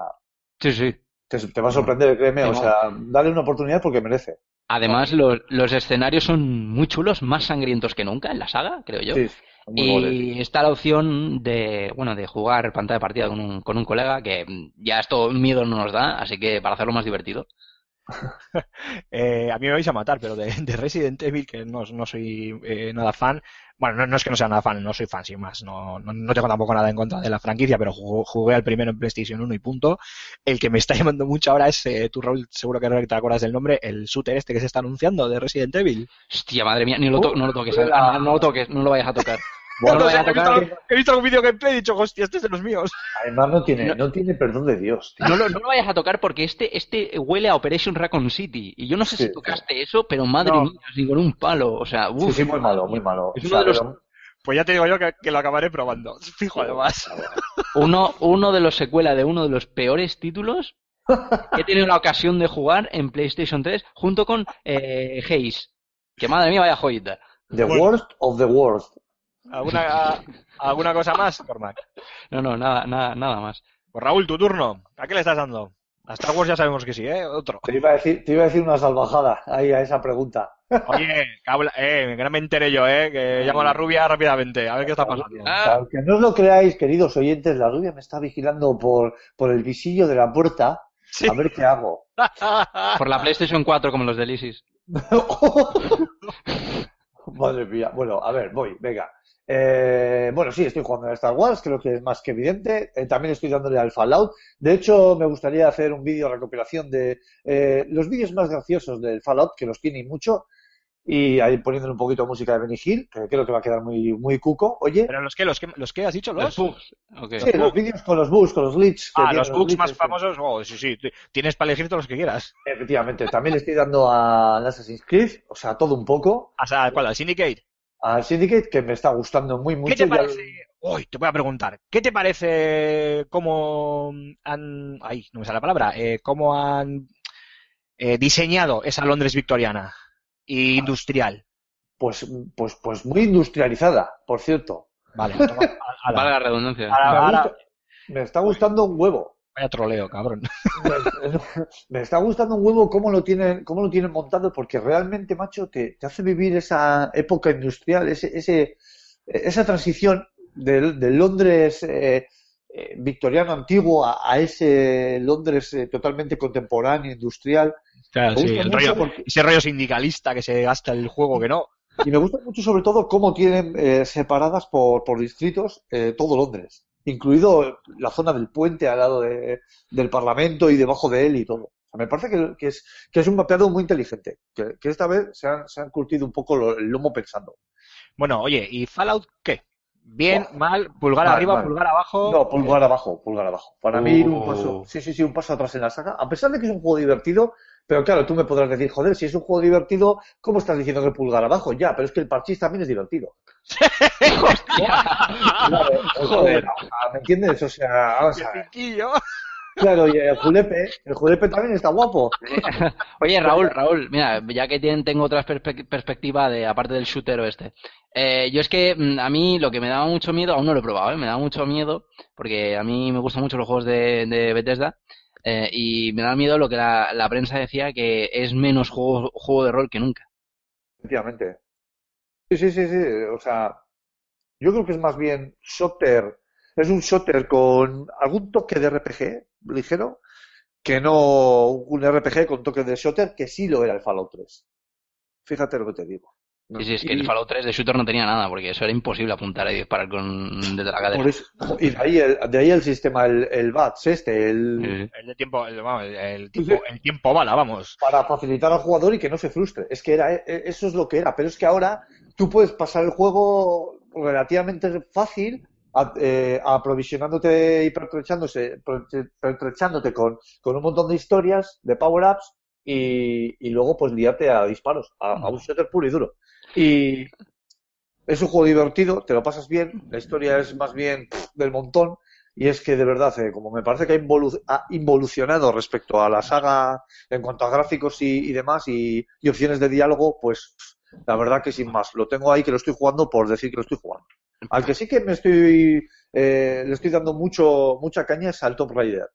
Sí, sí. te, te va a sorprender, créeme. O sea, dale una oportunidad porque merece. Además, los, los escenarios son muy chulos, más sangrientos que nunca en la saga, creo yo. Sí, muy goles. Y está la opción de, bueno, de jugar pantalla de partida con un, con un colega que ya esto miedo no nos da, así que para hacerlo más divertido. Eh, a mí me vais a matar, pero de, de Resident Evil, que no, no soy eh, nada fan, bueno, no, no es que no sea nada fan, no soy fan sin más, no, no, no tengo tampoco nada en contra de la franquicia, pero jugué, jugué al primero en PlayStation 1 y punto. El que me está llamando mucho ahora es, eh, tú Raúl, seguro que te acuerdas del nombre, el shooter este que se está anunciando de Resident Evil. Hostia, madre mía, ni lo to- no lo toques, Uh, no, no lo toques, no lo vayas a tocar. No lo No vayas sé, a he, visto, tocar. he visto algún vídeo gameplay y he dicho, hostia, este es de los míos. Además no tiene, no tiene perdón de Dios. tío. No lo, no lo vayas a tocar porque este, este huele a Operation Raccoon City. Y yo no sé Sí, si tocaste eso, pero madre No. mía, ni con un palo. O sea, Sí, sí, muy malo, muy malo. Es O uno sea, de los- pero- Pues ya te digo yo que, que lo acabaré probando. Fijo, además. Uno, uno de los secuela de uno de los peores títulos que he tenido la ocasión de jugar en PlayStation 3 junto con eh, Haze. Que madre mía, vaya joyita. The Bueno. worst of the worst. ¿Alguna, ¿Alguna cosa más, Cormac? No, no, nada, nada, nada más. Pues Raúl, tu turno. ¿A qué le estás dando? A Star Wars ya sabemos que sí, ¿eh? Otro. Te iba a decir, te iba a decir una salvajada ahí a esa pregunta. Oye, que habla- eh, que no me enteré yo, ¿eh? Que llamo a la rubia rápidamente. A ver qué está pasando. Aunque no os lo creáis, queridos oyentes, la rubia me está vigilando por, por el visillo de la puerta Sí. a ver qué hago. Por la PlayStation 4 como los del ISIS. Madre mía. Bueno, a ver, voy, venga. Eh, bueno, sí, estoy jugando a Star Wars, creo que es más que evidente. Eh, también estoy dándole al Fallout. De hecho, me gustaría hacer un vídeo recopilación de eh, los vídeos más graciosos del Fallout, que los tiene y mucho. Y ahí poniéndole un poquito de música de Benny Hill, que creo que va a quedar muy, muy cuco. Oye, ¿Pero los que, los que, los que has dicho? ¿Los? bugs. Ok. sí, los vídeos con los bugs, con los glitches. que Ah, los bugs más famosos. Oh, sí, sí. Tienes para elegir todos los que quieras. Efectivamente, también le estoy dando a Assassin's Creed, o sea, todo un poco. Sea, ¿cuál? ¿Al Syndicate? Al Syndicate, que me está gustando muy mucho. ¿Qué te ya parece? Uy, te voy a preguntar. ¿Qué te parece cómo han... Ay, no me sale la palabra. Eh, ¿Cómo han eh, diseñado esa Londres victoriana y industrial? Pues, pues, pues muy industrializada, por cierto. Vale, toma. Vale la redundancia. Gusta- me está gustando un huevo. Vaya troleo, cabrón. Me, está gustando un huevo cómo lo tienen, cómo lo tienen montado, porque realmente, macho, te, te hace vivir esa época industrial, ese, ese, esa transición del, del Londres eh, eh, victoriano antiguo a, a ese Londres eh, totalmente contemporáneo, industrial. Claro, Me sí, gusta el mucho rollo- porque- ese rollo sindicalista que se gasta el juego que no. Y me gusta mucho sobre todo cómo tienen separadas por, por distritos todo Londres, incluido la zona del puente al lado de- del Parlamento y debajo de él y todo. O sea, me parece que, que es, que es un mapeado muy inteligente, que, que esta vez se han, se han curtido un poco lo- el lomo pensando. Bueno, oye, ¿y Fallout qué? ¿Bien, Oh. mal, pulgar Mal, arriba, mal. pulgar abajo? No, pulgar abajo, pulgar abajo. Para mí un Oh. paso, sí, sí, sí, un paso atrás en la saga, a pesar de que es un juego divertido, pero claro, tú me podrás decir, joder, si es un juego divertido, ¿cómo estás diciendo que pulgar abajo? Ya, pero es que el parchís también es divertido. Claro, Joder. ¿Me entiendes? O sea, vamos a. Claro, y el julepe, el julepe también está guapo. Oye, Raúl, Raúl, mira, ya que tienen, tengo otra perspe- perspectiva de, aparte del shooter o este. Eh, yo es que mm, a mí lo que me daba mucho miedo, aún no lo he probado, ¿eh? me daba mucho miedo, porque a mí me gustan mucho los juegos de, de Bethesda, eh, y me da miedo lo que la, la prensa decía que es menos juego, de rol que nunca. Efectivamente. Sí, sí, sí, sí. O sea, yo creo que es más bien shooter. Es un shooter con algún toque de RPG ligero, que no un RPG con toque de shooter, que sí lo era el Fallout 3. Fíjate lo que te digo. Sí, sí, es que Y- el Fallout 3 de shooter no tenía nada, porque eso era imposible apuntar y disparar con, desde la cadera. por eso- y de ahí el, de ahí el sistema, el, el BATS este, el, Sí. El de tiempo, el, vamos, el- el tiempo, el tiempo bala, vamos. para facilitar al jugador y que no se frustre. Es que era, e- e- eso es lo que era, pero es que ahora tú puedes pasar el juego relativamente fácil, a- eh, aprovisionándote y pertrechándose- con, con un montón de historias, de power-ups, y, y luego pues liarte a disparos, a, a un shooter puro y duro. Y es un juego divertido, te lo pasas bien, la historia es más bien pff, del montón, y es que de verdad, eh, como me parece que ha, involu- ha involucionado respecto a la saga en cuanto a gráficos y, y demás y, y opciones de diálogo, pues la verdad que sin más. Lo tengo ahí que lo estoy jugando por decir que lo estoy jugando. Al que sí que me estoy eh, le estoy dando mucho mucha caña es al Tomb Raider.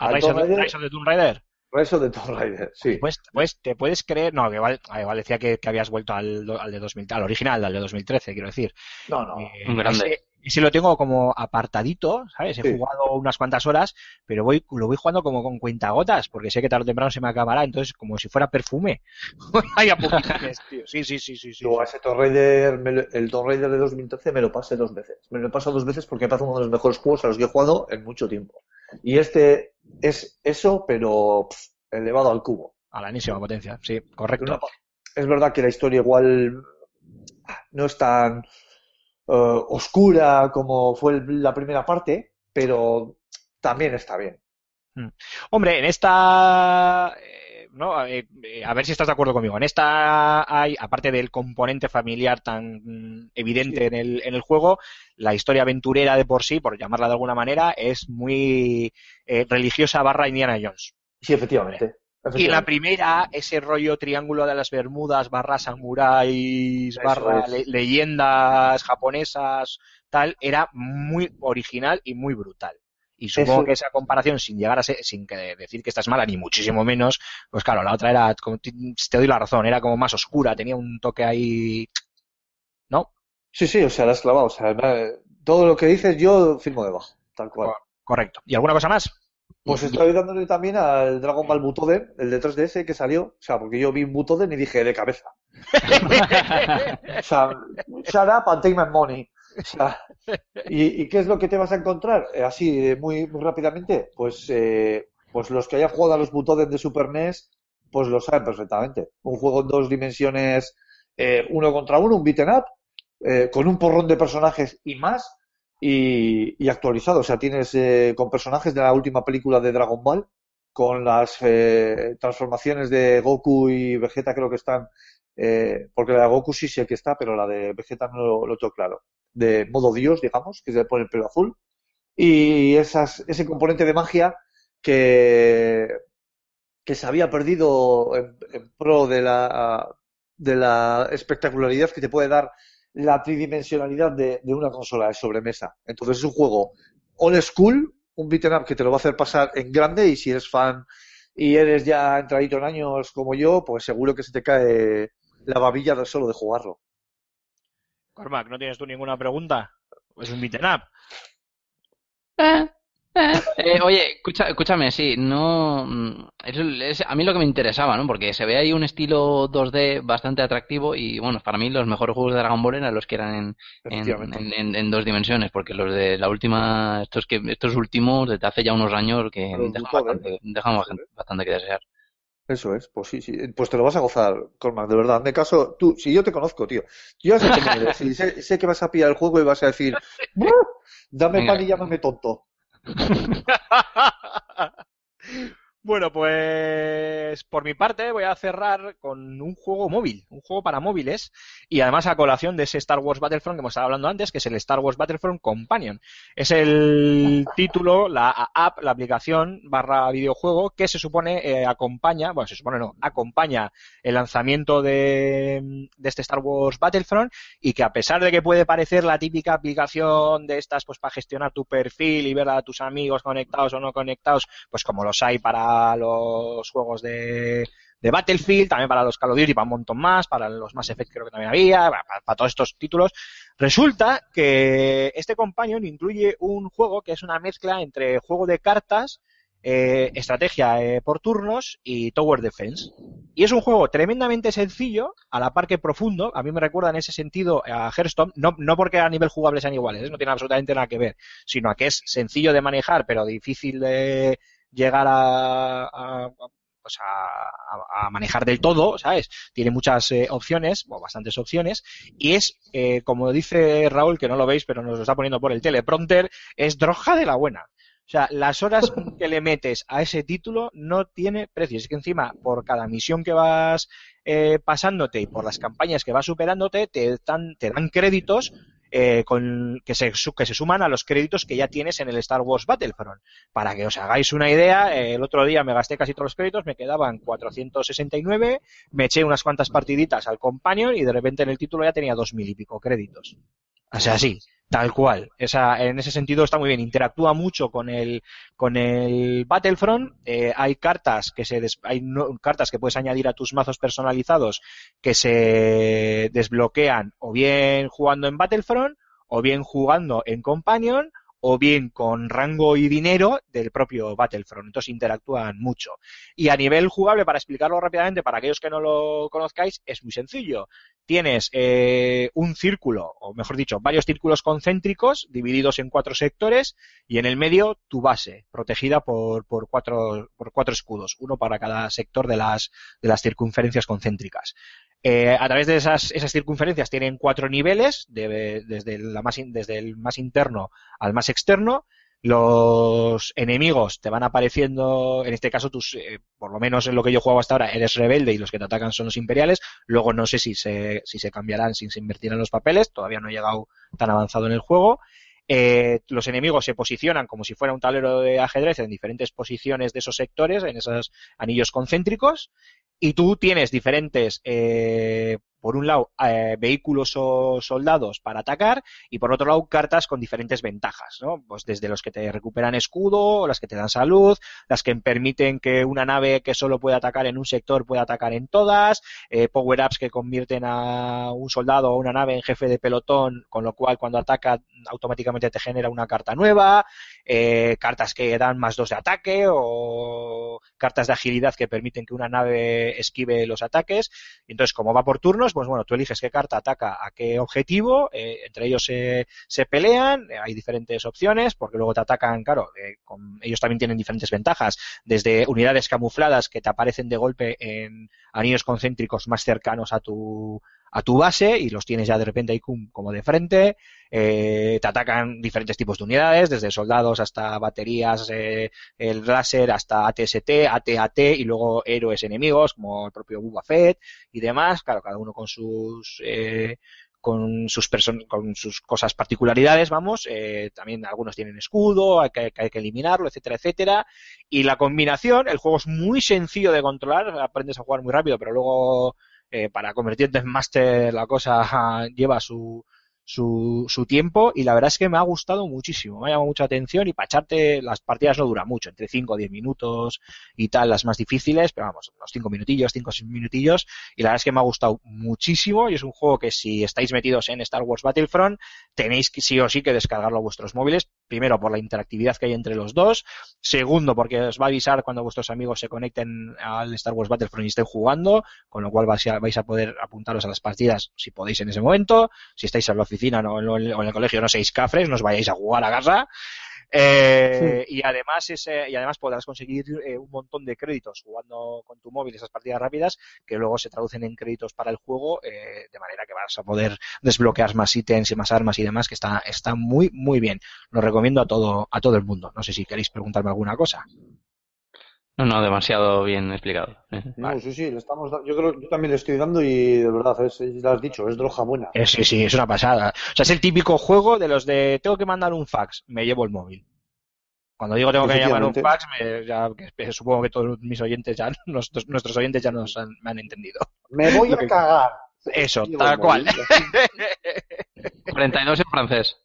¿A Al Rise of, Raider, Rise of the Tomb Raider? Of the Tomb Raider, sí. Pues, pues te puedes creer, no, que igual, igual decía que, que habías vuelto al, al de 2000, al original, al de 2013, quiero decir. No, no. Eh, Un grande. Ese, ese lo tengo como apartadito, ¿sabes? He Sí. jugado unas cuantas horas, pero voy, lo voy jugando como con cuentagotas, porque sé que tarde o temprano se me acabará, entonces como si fuera perfume. Hay a tío. Sí, sí, sí, sí, sí. Yo a ese Tomb Raider, me lo- el Tomb Raider de 2013 me lo pasé dos veces. Me lo he pasado dos veces porque me parece uno de los mejores juegos a los que he jugado en mucho tiempo. Y este es eso, pero pff, elevado al cubo. A la enésima potencia, sí, correcto. Es verdad que la historia igual no es tan eh, oscura como fue la primera parte, pero también está bien. Hombre, en esta, ¿no? Eh, eh, a ver si estás de acuerdo conmigo. En esta hay, aparte del componente familiar tan evidente Sí. en el, en el juego, la historia aventurera de por sí, por llamarla de alguna manera, es muy eh, religiosa barra Indiana Jones. Sí, efectivamente. Y la efectivamente. primera, ese rollo triángulo de las Bermudas, barra samuráis, barra le- leyendas japonesas, tal, era muy original y muy brutal. Y supongo Eso- que esa comparación, sin llegar a ser, sin que decir que esta es mala, ni muchísimo menos, pues claro, la otra era, como te te doy la razón, era como más oscura, tenía un toque ahí, ¿no? Sí, sí, o sea, la has clavado. O sea, todo lo que dices yo firmo debajo, tal cual. Correcto. ¿Y alguna cosa más? Pues estoy dándole también al Dragon Ball Butoden, el de 3DS que salió. O sea, porque yo vi un Butoden y dije de cabeza. O sea, shut up and take my money. Sea, ¿y, qué es lo que te vas a encontrar? Eh, así, muy, muy rápidamente. Pues, eh, pues los que hayan jugado a los Butoden de Super NES, pues lo saben perfectamente. Un juego en dos dimensiones, eh, uno contra uno, un beaten up, eh, con un porrón de personajes y más, y, y actualizado. O sea, tienes eh, con personajes de la última película de Dragon Ball, con las eh, transformaciones de Goku y Vegeta creo que están, eh, porque la de Goku sí sé que está, pero la de Vegeta no lo, lo tengo claro. De modo Dios, digamos, que se le pone el pelo azul. Y esas, ese componente de magia que, que se había perdido en, pro de la, de la espectacularidad que te puede dar la tridimensionalidad de, de una consola de sobremesa. Entonces es un juego old school, un beat'em up que te lo va a hacer pasar en grande y si eres fan y eres ya entradito en años como yo, pues seguro que se te cae la babilla solo de jugarlo. Cormac, ¿no tienes tú ninguna pregunta? Es un beaten up. Eh, eh. Eh, oye, escucha, escúchame, sí, no. mm, Es, es a mí lo que me interesaba, ¿no? Porque se ve ahí un estilo 2D bastante atractivo y, bueno, para mí los mejores juegos de Dragon Ball eran los que eran en, en, dos dimensiones, porque los de la última, estos que estos últimos, desde hace ya unos años, que dejan bastante, dejan bastante, bastante que desear. Eso es, pues sí, sí, pues te lo vas a gozar, Cormac, de verdad. Hazme caso, tú, si yo te conozco, tío, yo sé eres, y sé, sé que vas a pillar el juego y vas a decir, "Brr, dame pan y llámame tonto. Bueno, pues por mi parte voy a cerrar con un juego móvil, un juego para móviles y además a colación de ese Star Wars Battlefront que hemos estado hablando antes, que es el Star Wars Battlefront Companion. Es el título, la app, la aplicación barra videojuego que se supone eh, acompaña, bueno, se supone no, acompaña el lanzamiento de, de este Star Wars Battlefront y que a pesar de que puede parecer la típica aplicación de estas pues para gestionar tu perfil y ver a tus amigos conectados o no conectados, pues como los hay para los juegos de, Battlefield, también para los Call of Duty, para un montón más, para los Mass Effect creo que también había, para, para todos estos títulos. Resulta que este Companion incluye un juego que es una mezcla entre juego de cartas, eh, estrategia eh, por turnos y Tower Defense. Y es un juego tremendamente sencillo, a la par que profundo. A mí me recuerda en ese sentido a Hearthstone, no, no porque a nivel jugable sean iguales, ¿eh? no tiene absolutamente nada que ver, sino a que es sencillo de manejar, pero difícil de llegar a, a- pues a, a- a manejar del todo, ¿sabes? Tiene muchas eh, opciones, o bastantes opciones, y es, eh, como dice Raúl, que no lo veis, pero nos lo está poniendo por el teleprompter, es droga de la buena. O sea, las horas que le metes a ese título no tiene precio. Es que encima, por cada misión que vas eh, pasándote y por las campañas que vas superándote, te dan, te dan créditos eh, con, que, se, que se suman a los créditos que ya tienes en el Star Wars Battlefront. Para que os hagáis una idea, eh, el otro día me gasté casi todos los créditos, me quedaban 469, me eché unas cuantas partiditas al Companion y de repente en el título ya tenía dos mil y pico créditos. O sea, sí, tal cual. Esa, en ese sentido está muy bien. Interactúa mucho con el, con el Battlefront. Eh, hay cartas que se des- hay no- cartas que puedes añadir a tus mazos personalizados que se desbloquean o bien jugando en Battlefront o bien jugando en Companion o bien con rango y dinero del propio Battlefront. Entonces interactúan mucho. Y a nivel jugable, para explicarlo rápidamente, para aquellos que no lo conozcáis, es muy sencillo. Tienes eh, un círculo, o mejor dicho, varios círculos concéntricos divididos en cuatro sectores y en el medio tu base, protegida por, por, cuatro, por cuatro escudos, uno para cada sector de las, de las circunferencias concéntricas. Eh, a través de esas, circunferencias tienen cuatro niveles, desde el más interno al más externo. Los enemigos te van apareciendo, en este caso, tus, eh, por lo menos en lo que yo juego hasta ahora, eres rebelde y los que te atacan son los imperiales. Luego no sé si se, si se cambiarán, si se invertirán los papeles, todavía no he llegado tan avanzado en el juego. Eh, los enemigos se posicionan como si fuera un tablero de ajedrez en diferentes posiciones de esos sectores, en esos anillos concéntricos, y tú tienes diferentes, eh, por un lado, eh, vehículos o soldados para atacar, y por otro lado, cartas con diferentes ventajas, ¿no? Pues desde los que te recuperan escudo, las que te dan salud, las que permiten que una nave que solo puede atacar en un sector pueda atacar en todas, eh, power-ups que convierten a un soldado o una nave en jefe de pelotón, con lo cual cuando ataca automáticamente te genera una carta nueva, eh, cartas que dan más dos de ataque o cartas de agilidad que permiten que una nave esquive los ataques. Entonces, como va por turnos, pues bueno, tú eliges qué carta ataca a qué objetivo, eh, entre ellos se, se pelean, eh, hay diferentes opciones, porque luego te atacan, claro, eh, con- ellos también tienen diferentes ventajas, desde unidades camufladas que te aparecen de golpe en anillos concéntricos más cercanos a tu a tu base y los tienes ya de repente ahí como de frente, eh, te atacan diferentes tipos de unidades, desde soldados hasta baterías, eh, el láser hasta ATST, ATAT y luego héroes enemigos como el propio Boba Fett y demás, claro, cada uno con sus eh, con sus con sus cosas particularidades, vamos, eh, también algunos tienen escudo, hay que hay que eliminarlo, etcétera, etcétera, y la combinación, el juego es muy sencillo de controlar, aprendes a jugar muy rápido, pero luego eh, para convertirte en máster la cosa lleva su, su, su tiempo y la verdad es que me ha gustado muchísimo, me ha llamado mucha atención y para echarte las partidas no duran mucho, entre 5 o 10 minutos y tal, las más difíciles, pero vamos, unos 5 minutillos, 5 o 6 minutillos y la verdad es que me ha gustado muchísimo y es un juego que si estáis metidos en Star Wars Battlefront tenéis que sí o sí que descargarlo a vuestros móviles, primero por la interactividad que hay entre los dos, segundo porque os va a avisar cuando vuestros amigos se conecten al Star Wars Battlefront y estén jugando, con lo cual vais a, poder apuntaros a las partidas si podéis en ese momento, si estáis en la oficina o en el colegio no seáis cafres, no os vayáis a jugar a casa. Eh, y además ese, y además podrás conseguir eh, un montón de créditos jugando con tu móvil esas partidas rápidas que luego se traducen en créditos para el juego eh, de manera que vas a poder desbloquear más ítems y más armas y demás que está está muy muy bien. Lo recomiendo a todo a todo el mundo. No sé si queréis preguntarme alguna cosa No, no, demasiado bien explicado. No, sí, sí, le estamos yo creo yo también le estoy dando y de verdad, es, es- lo has dicho, es droga buena. Eh, sí sí es una pasada o sea es el típico juego de los de tengo que mandar un fax me llevo el móvil cuando digo tengo que llamar un fax me- ya, que supongo que todos mis oyentes ya nuestros, nuestros oyentes ya nos han, me han entendido Me voy a que- cagar. Eso, tal cual. móvil. 42 en francés.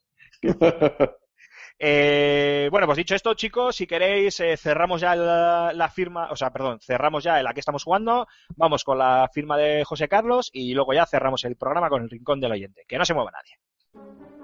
Eh, bueno, pues dicho esto, chicos, si queréis, eh, cerramos ya la, la firma, o sea, perdón, cerramos ya la que estamos jugando, vamos con la firma de José Carlos y luego ya cerramos el programa con el rincón del oyente. Que no se mueva nadie.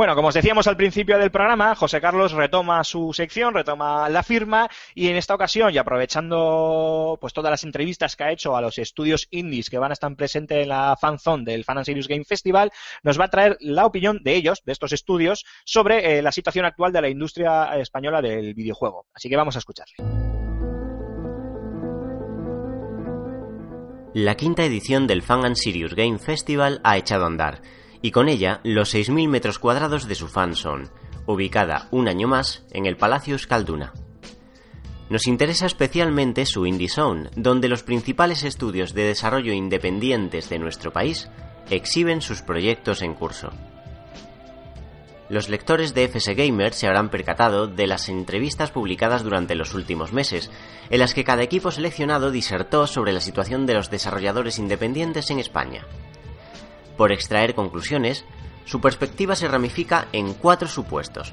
Bueno, como os decíamos al principio del programa, José Carlos retoma su sección, retoma la firma y en esta ocasión, y aprovechando pues todas las entrevistas que ha hecho a los estudios indies que van a estar presentes en la fanzone del Fan and Serious Game Festival, nos va a traer la opinión de ellos, de estos estudios, sobre eh, la situación actual de la industria española del videojuego. Así que vamos a escucharle. La quinta edición del Fan and Serious Game Festival ha echado a andar, y con ella los 6.000 metros cuadrados de su fanzone, ubicada un año más en el Palacio Euskalduna. Nos interesa especialmente su Indie Zone, donde los principales estudios de desarrollo independientes de nuestro país exhiben sus proyectos en curso. Los lectores de FS Gamer se habrán percatado de las entrevistas publicadas durante los últimos meses, en las que cada equipo seleccionado disertó sobre la situación de los desarrolladores independientes en España. Por extraer conclusiones, su perspectiva se ramifica en cuatro supuestos.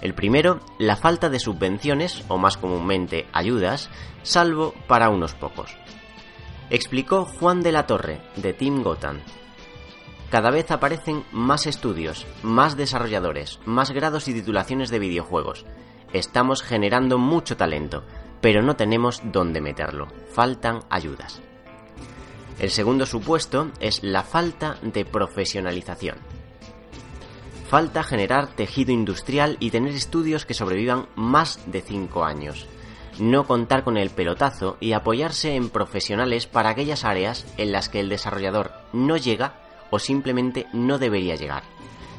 El primero, la falta de subvenciones, o más comúnmente ayudas, salvo para unos pocos. Explicó Juan de la Torre, de Team Gotham. Cada vez aparecen más estudios, más desarrolladores, más grados y titulaciones de videojuegos. Estamos generando mucho talento, pero no tenemos dónde meterlo. Faltan ayudas. El segundo supuesto es la falta de profesionalización. Falta generar tejido industrial y tener estudios que sobrevivan más de 5 años. No contar con el pelotazo y apoyarse en profesionales para aquellas áreas en las que el desarrollador no llega o simplemente no debería llegar.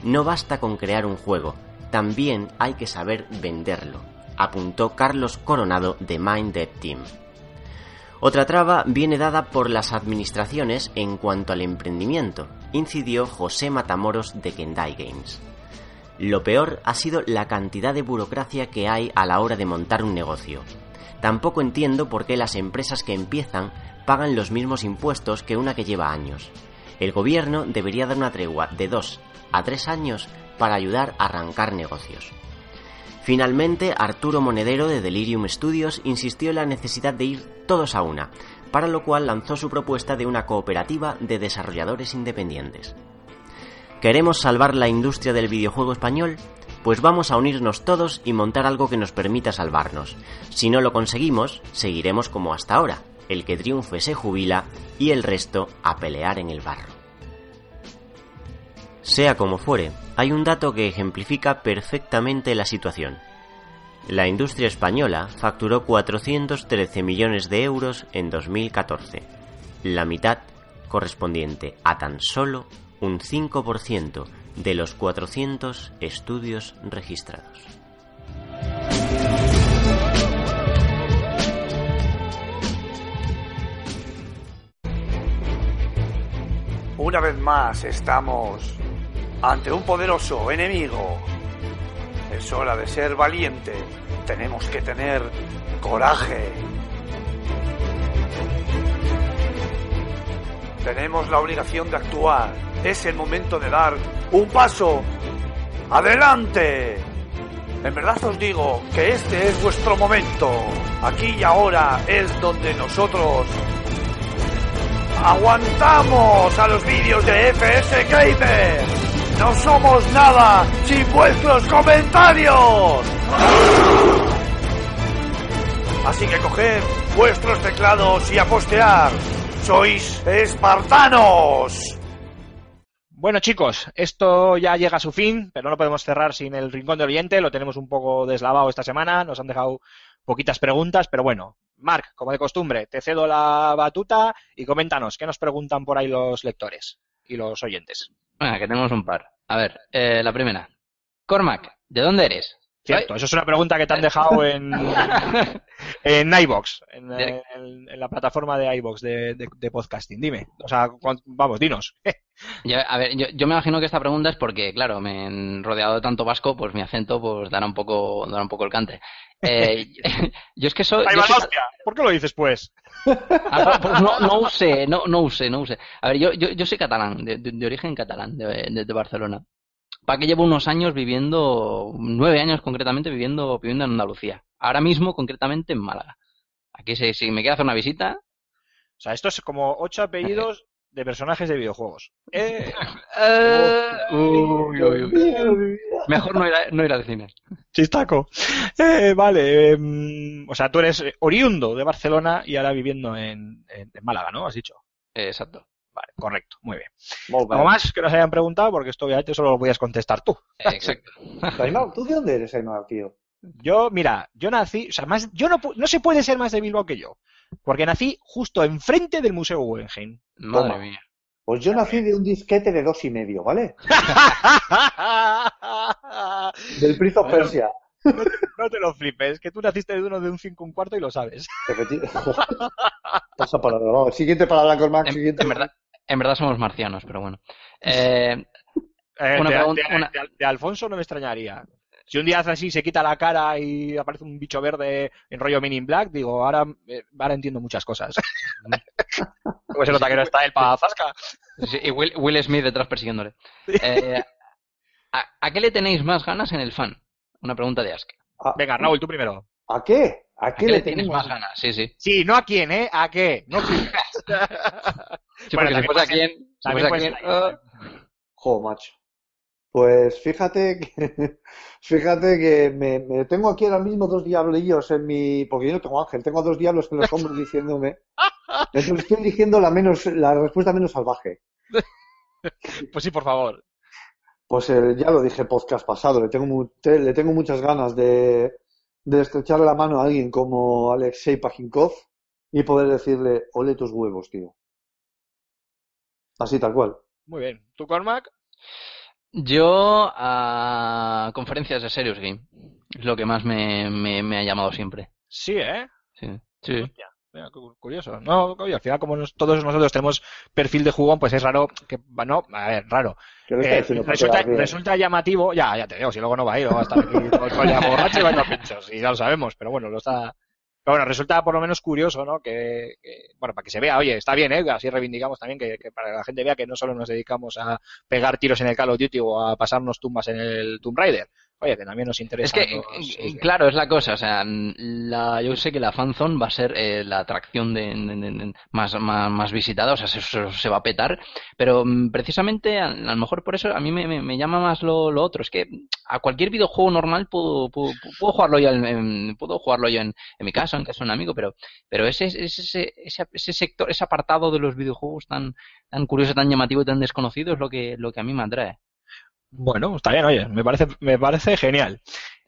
No basta con crear un juego, también hay que saber venderlo, apuntó Carlos Coronado de Mind Dev Team. Otra traba viene dada por las administraciones en cuanto al emprendimiento, incidió José Matamoros de Kendai Games. Lo peor ha sido la cantidad de burocracia que hay a la hora de montar un negocio. Tampoco entiendo por qué las empresas que empiezan pagan los mismos impuestos que una que lleva años. El gobierno debería dar una tregua de dos a tres años para ayudar a arrancar negocios. Finalmente, Arturo Monedero de Delirium Studios insistió en la necesidad de ir todos a una, para lo cual lanzó su propuesta de una cooperativa de desarrolladores independientes. ¿Queremos salvar la industria del videojuego español? Pues vamos a unirnos todos y montar algo que nos permita salvarnos. Si no lo conseguimos, seguiremos como hasta ahora. El que triunfe se jubila y el resto a pelear en el barro. Sea como fuere, hay un dato que ejemplifica perfectamente la situación. La industria española facturó 413 millones de euros en 2014, la mitad correspondiente a tan solo un 5% de los 400 estudios registrados. Una vez más estamos ante un poderoso enemigo. Es hora de ser valiente. Tenemos que tener coraje. Tenemos la obligación de actuar. Es el momento de dar un paso adelante. En verdad os digo que este es vuestro momento. Aquí y ahora es donde nosotros aguantamos a los vídeos de FS Gamer. No somos nada sin vuestros comentarios. Así que coged vuestros teclados y a. Sois espartanos. Bueno, chicos, esto ya llega a su fin, pero no podemos cerrar sin el Rincón de Oriente. Lo tenemos un poco deslavado esta semana. Nos han dejado poquitas preguntas, pero bueno. Marc, como de costumbre, te cedo la batuta y coméntanos qué nos preguntan por ahí los lectores y los oyentes. Venga, que tenemos un par. A ver, eh, la primera. Cormac, ¿de dónde eres? Cierto, eso es una pregunta que te han dejado en, en iBox, en, De- en- en la plataforma de iBox de, de- de podcasting. Dime, o sea, vamos, dinos. Yo, a ver, yo, yo me imagino que esta pregunta es porque, claro, me han rodeado de tanto vasco, pues mi acento pues dará un poco, dará un poco el cante. Eh, yo es que soy... Yo soy-. ¿Por qué lo dices, pues? Ah, pues no, no usé, no, no usé, no usé. A ver, yo, yo, yo soy catalán, de, de- de origen catalán, de, de- de Barcelona. Para que llevo unos años viviendo, nueve años concretamente viviendo, viviendo en Andalucía. Ahora mismo, concretamente, en Málaga. Aquí si, si me quiere hacer una visita, O sea, esto es como ocho apellidos de personajes de videojuegos. Eh, Eh, uy, uy, uy. Mejor no ir, a, no ir al cine. chistaco. Eh, vale, em, o sea, tú eres oriundo de Barcelona y ahora viviendo en, en- en Málaga, ¿no? Has dicho. Eh, exacto. Vale, correcto, muy bien. Molt. ¿Algo más que nos hayan preguntado? Porque esto obviamente solo lo podías contestar tú. Exacto. ¿tú de dónde eres, Aymar, tío? Yo, mira, yo nací, o sea, más, yo no, pu- no se puede ser más de Bilbao que yo, porque nací justo enfrente del Museo Guggenheim. Madre Toma. mía. Pues yo nací de un disquete de dos y medio, ¿vale? Del Prince of Bueno. Persia. no te lo flipes, que tú naciste de uno de un 5 un cuarto y lo sabes. Pasa palabra, vamos. Siguiente palabra, Cormac. En, Siguiente. en verdad, en verdad somos marcianos, pero bueno. Eh, Eh, Una de, pregunta- de- una- de- de Alfonso no me extrañaría. Si un día hace así, se quita la cara y aparece un bicho verde en rollo Men in Black, digo, ahora, eh, ahora entiendo muchas cosas. Pues se nota que no está él para Zasca. sí, y Will, Will Smith detrás persiguiéndole. Eh, ¿a, a qué le tenéis más ganas en el fan? Una pregunta de Ask. ¿A, Venga, Raúl, tú primero. ¿A qué? ¿A ¿A qué le tienes más ganas? Sí, sí. Sí, no a quién, ¿eh? ¿A qué? No flipes. Sí, Bueno, porque a quién, a quién, ah, Jo, macho. Pues fíjate que, fíjate que me, me tengo aquí ahora mismo dos diablillos en mi, porque yo no tengo ángel, tengo dos diablos en los hombros diciéndome, entonces estoy eligiendo la menos, la respuesta menos salvaje. Pues sí, por favor. Pues eh, ya lo dije podcast pasado, le tengo, le tengo muchas ganas de, de estrecharle la mano a alguien como Alexei Pajinkov y poder decirle, ole tus huevos, tío. Así tal cual. Muy bien. ¿Tú, Cormac? Yo a conferencias de Serious Game. Es lo que más me, me, me ha llamado siempre. Sí, ¿eh? Sí. sí. Hostia, mira, curioso. No, oye, al final, como nos- todos nosotros tenemos perfil de jugón, pues es raro que, no, a ver, raro. ¿Qué le está Eh, resulta, llamativo, ya, ya te digo, si luego no va a ir, o va a estar aquí todo el borracho y bailando pinchos, y ya lo sabemos, pero bueno, lo está. Pero bueno, resulta por lo menos curioso, ¿no? Que, que- bueno, para que se vea, oye, está bien, ¿eh? Así reivindicamos también que, que para que la gente vea que no solo nos dedicamos a pegar tiros en el Call of Duty o a pasarnos tumbas en el Tomb Raider. Oye, que también nos Es interesa. que, los- eh, claro, es la cosa. O sea, la, yo sé que la fanzone va a ser eh, la atracción de, de- de- de- más, más, más visitada, o sea, se, va a petar. Pero mm, precisamente, a, a lo mejor por eso a mí me, me- me llama más lo, lo otro. Es que a cualquier videojuego normal puedo, puedo, puedo jugarlo yo en, puedo jugarlo yo en, en mi casa, en casa de un amigo, pero, pero ese, ese, ese, ese, ese sector, ese apartado de los videojuegos tan, tan curioso, tan llamativo y tan desconocido es lo que, lo que a mí me atrae. Bueno, está bien, oye, me parece, me parece genial.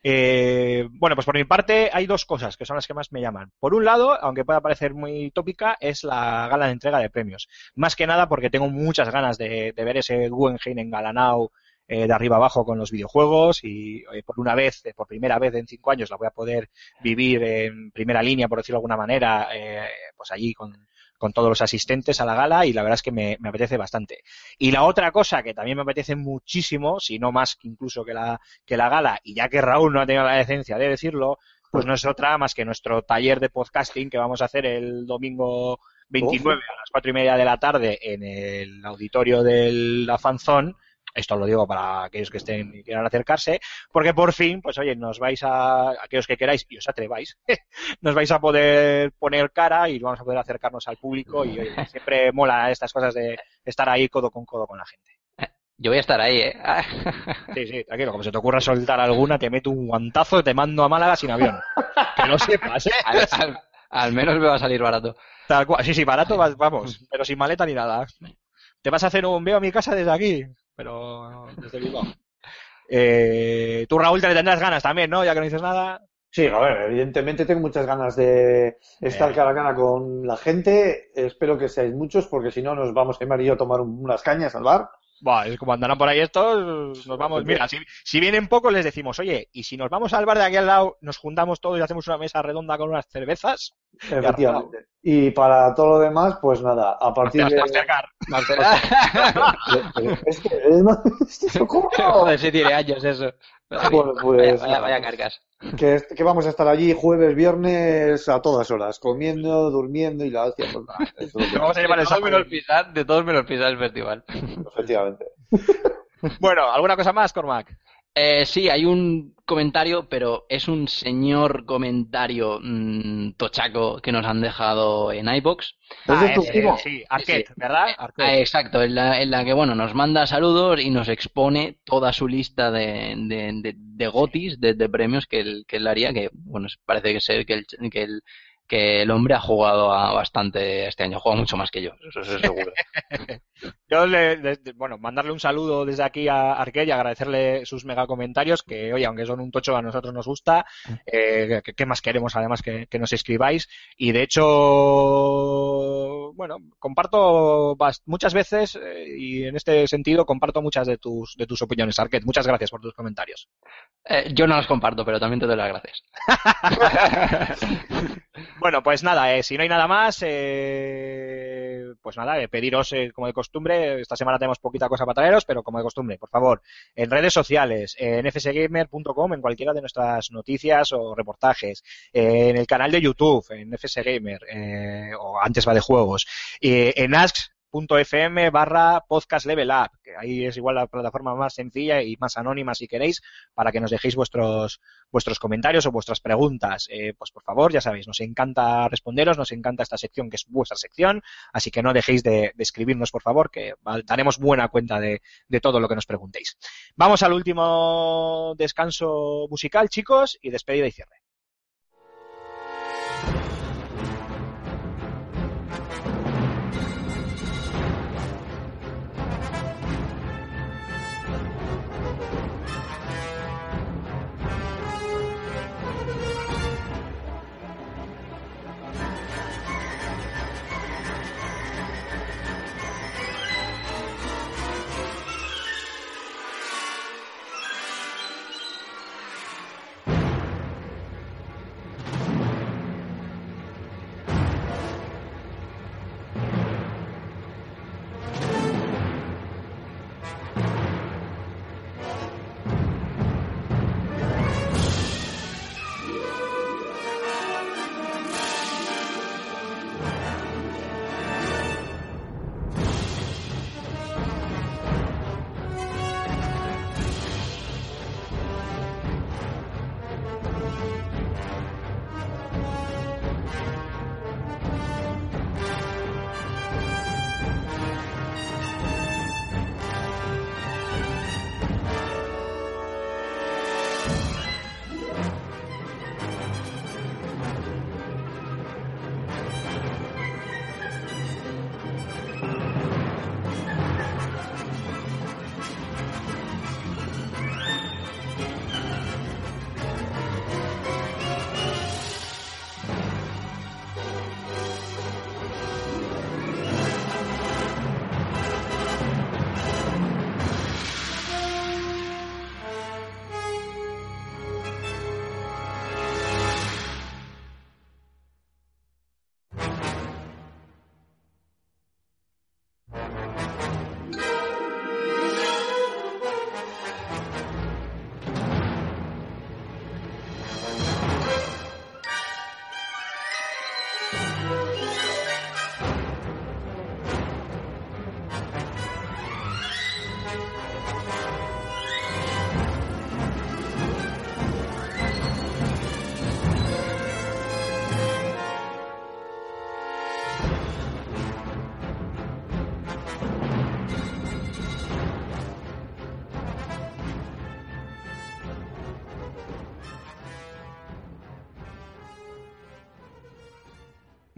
Eh, bueno, pues por mi parte hay dos cosas que son las que más me llaman. Por un lado, aunque pueda parecer muy tópica, es la gala de entrega de premios. Más que nada porque tengo muchas ganas de, de ver ese Guggenheim engalanado eh, de arriba abajo con los videojuegos y eh, por una vez, eh, por primera vez en cinco años, la voy a poder vivir en primera línea, por decirlo de alguna manera, eh, pues allí con, con todos los asistentes a la gala y la verdad es que me, me apetece bastante. Y la otra cosa que también me apetece muchísimo, si no más que incluso que la, que la gala, y ya que Raúl no ha tenido la decencia de decirlo, pues no es otra más que nuestro taller de podcasting que vamos a hacer el domingo 29 a las cuatro y media de la tarde en el auditorio de la Fanzón. Esto lo digo para aquellos que estén y quieran acercarse, porque por fin, pues oye, nos vais a, aquellos que queráis y os atreváis, nos vais a poder poner cara y vamos a poder acercarnos al público y oye, siempre mola estas cosas de estar ahí codo con codo con la gente. Yo voy a estar ahí, ¿eh? Sí, sí, tranquilo, como se te ocurra soltar alguna, te meto un guantazo y te mando a Málaga sin avión. Que lo sepas, ¿eh? al, al- al menos me va a salir barato. Tal cual. Sí, sí, barato, vamos, pero sin maleta ni nada. Te vas a hacer un veo a mi casa desde aquí, pero desde Bilbao. Eh, tú, Raúl, te le tendrás ganas también, ¿no? Ya que no dices nada. Sí, a ver, evidentemente tengo muchas ganas de estar Eh. cara a cara con la gente. Espero que seáis muchos, porque si no nos vamos a y yo a tomar un- unas cañas al bar. Buah, es como andarán por ahí estos, nos vamos. Mira, si, si vienen pocos, les decimos, oye, y si nos vamos al bar de aquí al lado, nos juntamos todos y hacemos una mesa redonda con unas cervezas. Efectivamente. Y para todo lo demás, pues nada, a partir de... Es que es más- es. Joder, si tiene años eso. Bueno, pues, vaya, vaya, vaya cargas. Que, vamos a estar allí jueves, viernes, a todas horas, comiendo, durmiendo y la hostia. pues es que- Vamos a llevar el de, todos saco. menos pisar, de todos menos pisar el festival. Efectivamente. Bueno, ¿alguna cosa más, Cormac? Eh, sí, hay un comentario, pero es un señor comentario mm, tochaco que nos han dejado en iBox. ¿Es de Ah, primo? sí, Arquette, Sí. ¿verdad? Eh, Arquette. exacto, en la, en la que bueno nos manda saludos y nos expone toda su lista de, de, de, de gotis, de, de premios que él, que él haría, que bueno, parece que ser que el, que el, que el hombre ha jugado a bastante este año, jugado mucho más que yo, eso, eso es seguro. Yo, le, le- bueno, mandarle un saludo desde aquí a Arquette y agradecerle sus mega comentarios, que, oye, aunque son un tocho, a nosotros nos gusta. Eh, ¿Qué más queremos, además, que, que nos escribáis? Y, de hecho, bueno, comparto muchas veces, eh, y en este sentido, comparto muchas de tus, de tus opiniones, Arquette. Muchas gracias por tus comentarios. Eh, yo no las comparto, pero también te doy las gracias. Bueno, pues nada, eh, si no hay nada más, eh, pues nada, pediros, como de costumbre, esta semana tenemos poquita cosa para traeros, pero como de costumbre, por favor, en redes sociales, en fsgamer.com, en cualquiera de nuestras noticias o reportajes, eh, en el canal de YouTube, en fsgamer, eh, o antes va de juegos, en ask.fm barra podcast level up, que ahí es igual la plataforma más sencilla y más anónima si queréis, para que nos dejéis vuestros vuestros comentarios o vuestras preguntas, eh, pues por favor, ya sabéis, nos encanta responderos, nos encanta esta sección que es vuestra sección, así que no dejéis de, de escribirnos, por favor, que daremos buena cuenta de, de todo lo que nos preguntéis. Vamos al último descanso musical, chicos, y despedida y cierre.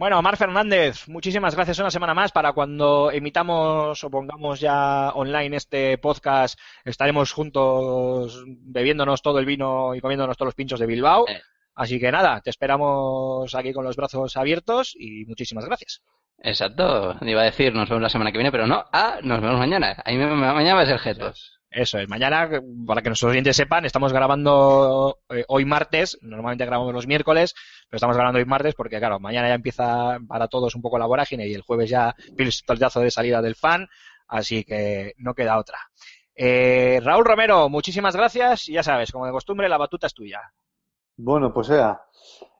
Bueno, Mar Fernández, muchísimas gracias una semana más. Para cuando emitamos o pongamos ya online este podcast, estaremos juntos bebiéndonos todo el vino y comiéndonos todos los pinchos de Bilbao. Eh. Así que nada, te esperamos aquí con los brazos abiertos y muchísimas gracias. Exacto, iba a decir nos vemos la semana que viene, pero no, ah, nos vemos mañana. Ahí me- mañana va a ser Jetos. Eso es, mañana, para que nuestros oyentes sepan, estamos grabando eh, hoy martes, normalmente grabamos los miércoles, pero estamos grabando hoy martes porque, claro, mañana ya empieza para todos un poco la vorágine y el jueves ya pistoletazo de salida del fan, así que no queda otra. Eh, Raúl Romero, muchísimas gracias y ya sabes, como de costumbre, la batuta es tuya. Bueno, pues sea.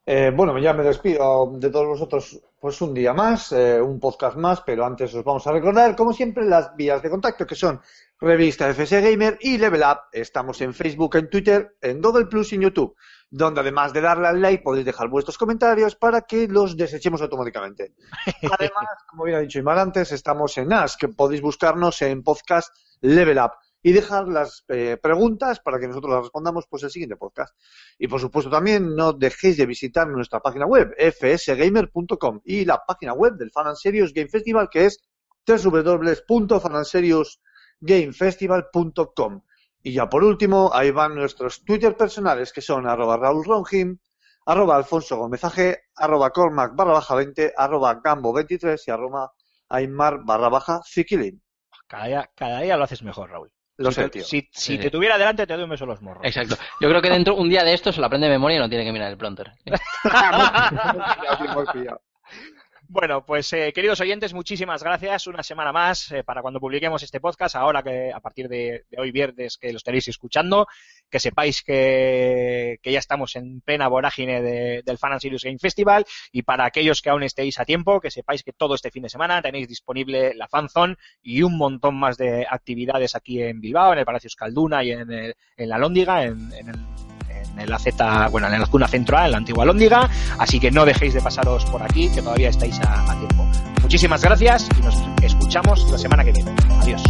Eh, bueno, ya me despido de todos vosotros pues un día más, eh, un podcast más, pero antes os vamos a recordar, como siempre, las vías de contacto que son Revista FS Gamer y Level Up. Estamos en Facebook, en Twitter, en Google Plus y en YouTube, donde además de darle al like podéis dejar vuestros comentarios para que los desechemos automáticamente. Además, como bien ha dicho Imar antes, estamos en Ask, que podéis buscarnos en podcast Level Up y dejar las eh, preguntas para que nosotros las respondamos pues el siguiente podcast. Y por supuesto también no dejéis de visitar nuestra página web fsgamer.com y la página web del Fan Serious Game Festival que es www.fanandseriousgamefestival.com. Y ya por último, ahí van nuestros Twitter personales que son arroba Raúl Ronjim, arroba Alfonso Gómez AG, arroba Cormac barra baja 20, arroba Gambo 23 y arroba Aymar barra baja Ziquilin. Cada día, cada día lo haces mejor, Raúl. Lo si sé, te, tío. Si, si Sí. te tuviera delante, te doy un beso en los morros. Exacto. Yo creo que dentro un día de esto se lo aprende de memoria y no tiene que mirar el pronter. Bueno, pues eh, queridos oyentes, muchísimas gracias. Una semana más eh, para cuando publiquemos este podcast. Ahora que a partir de, hoy viernes que lo estaréis escuchando, que sepáis que, ya estamos en plena vorágine de- del Fan and Serious Game Festival. Y para aquellos que aún estéis a tiempo, que sepáis que todo este fin de semana tenéis disponible la Fanzone y un montón más de actividades aquí en Bilbao, en el Palacio Escalduna y en, la Lóndiga, en el en la Z, bueno, en la zona central, en la antigua Lóndiga. Así que no dejéis de pasaros por aquí, que todavía estáis a, tiempo. Muchísimas gracias y nos escuchamos la semana que viene. Adiós.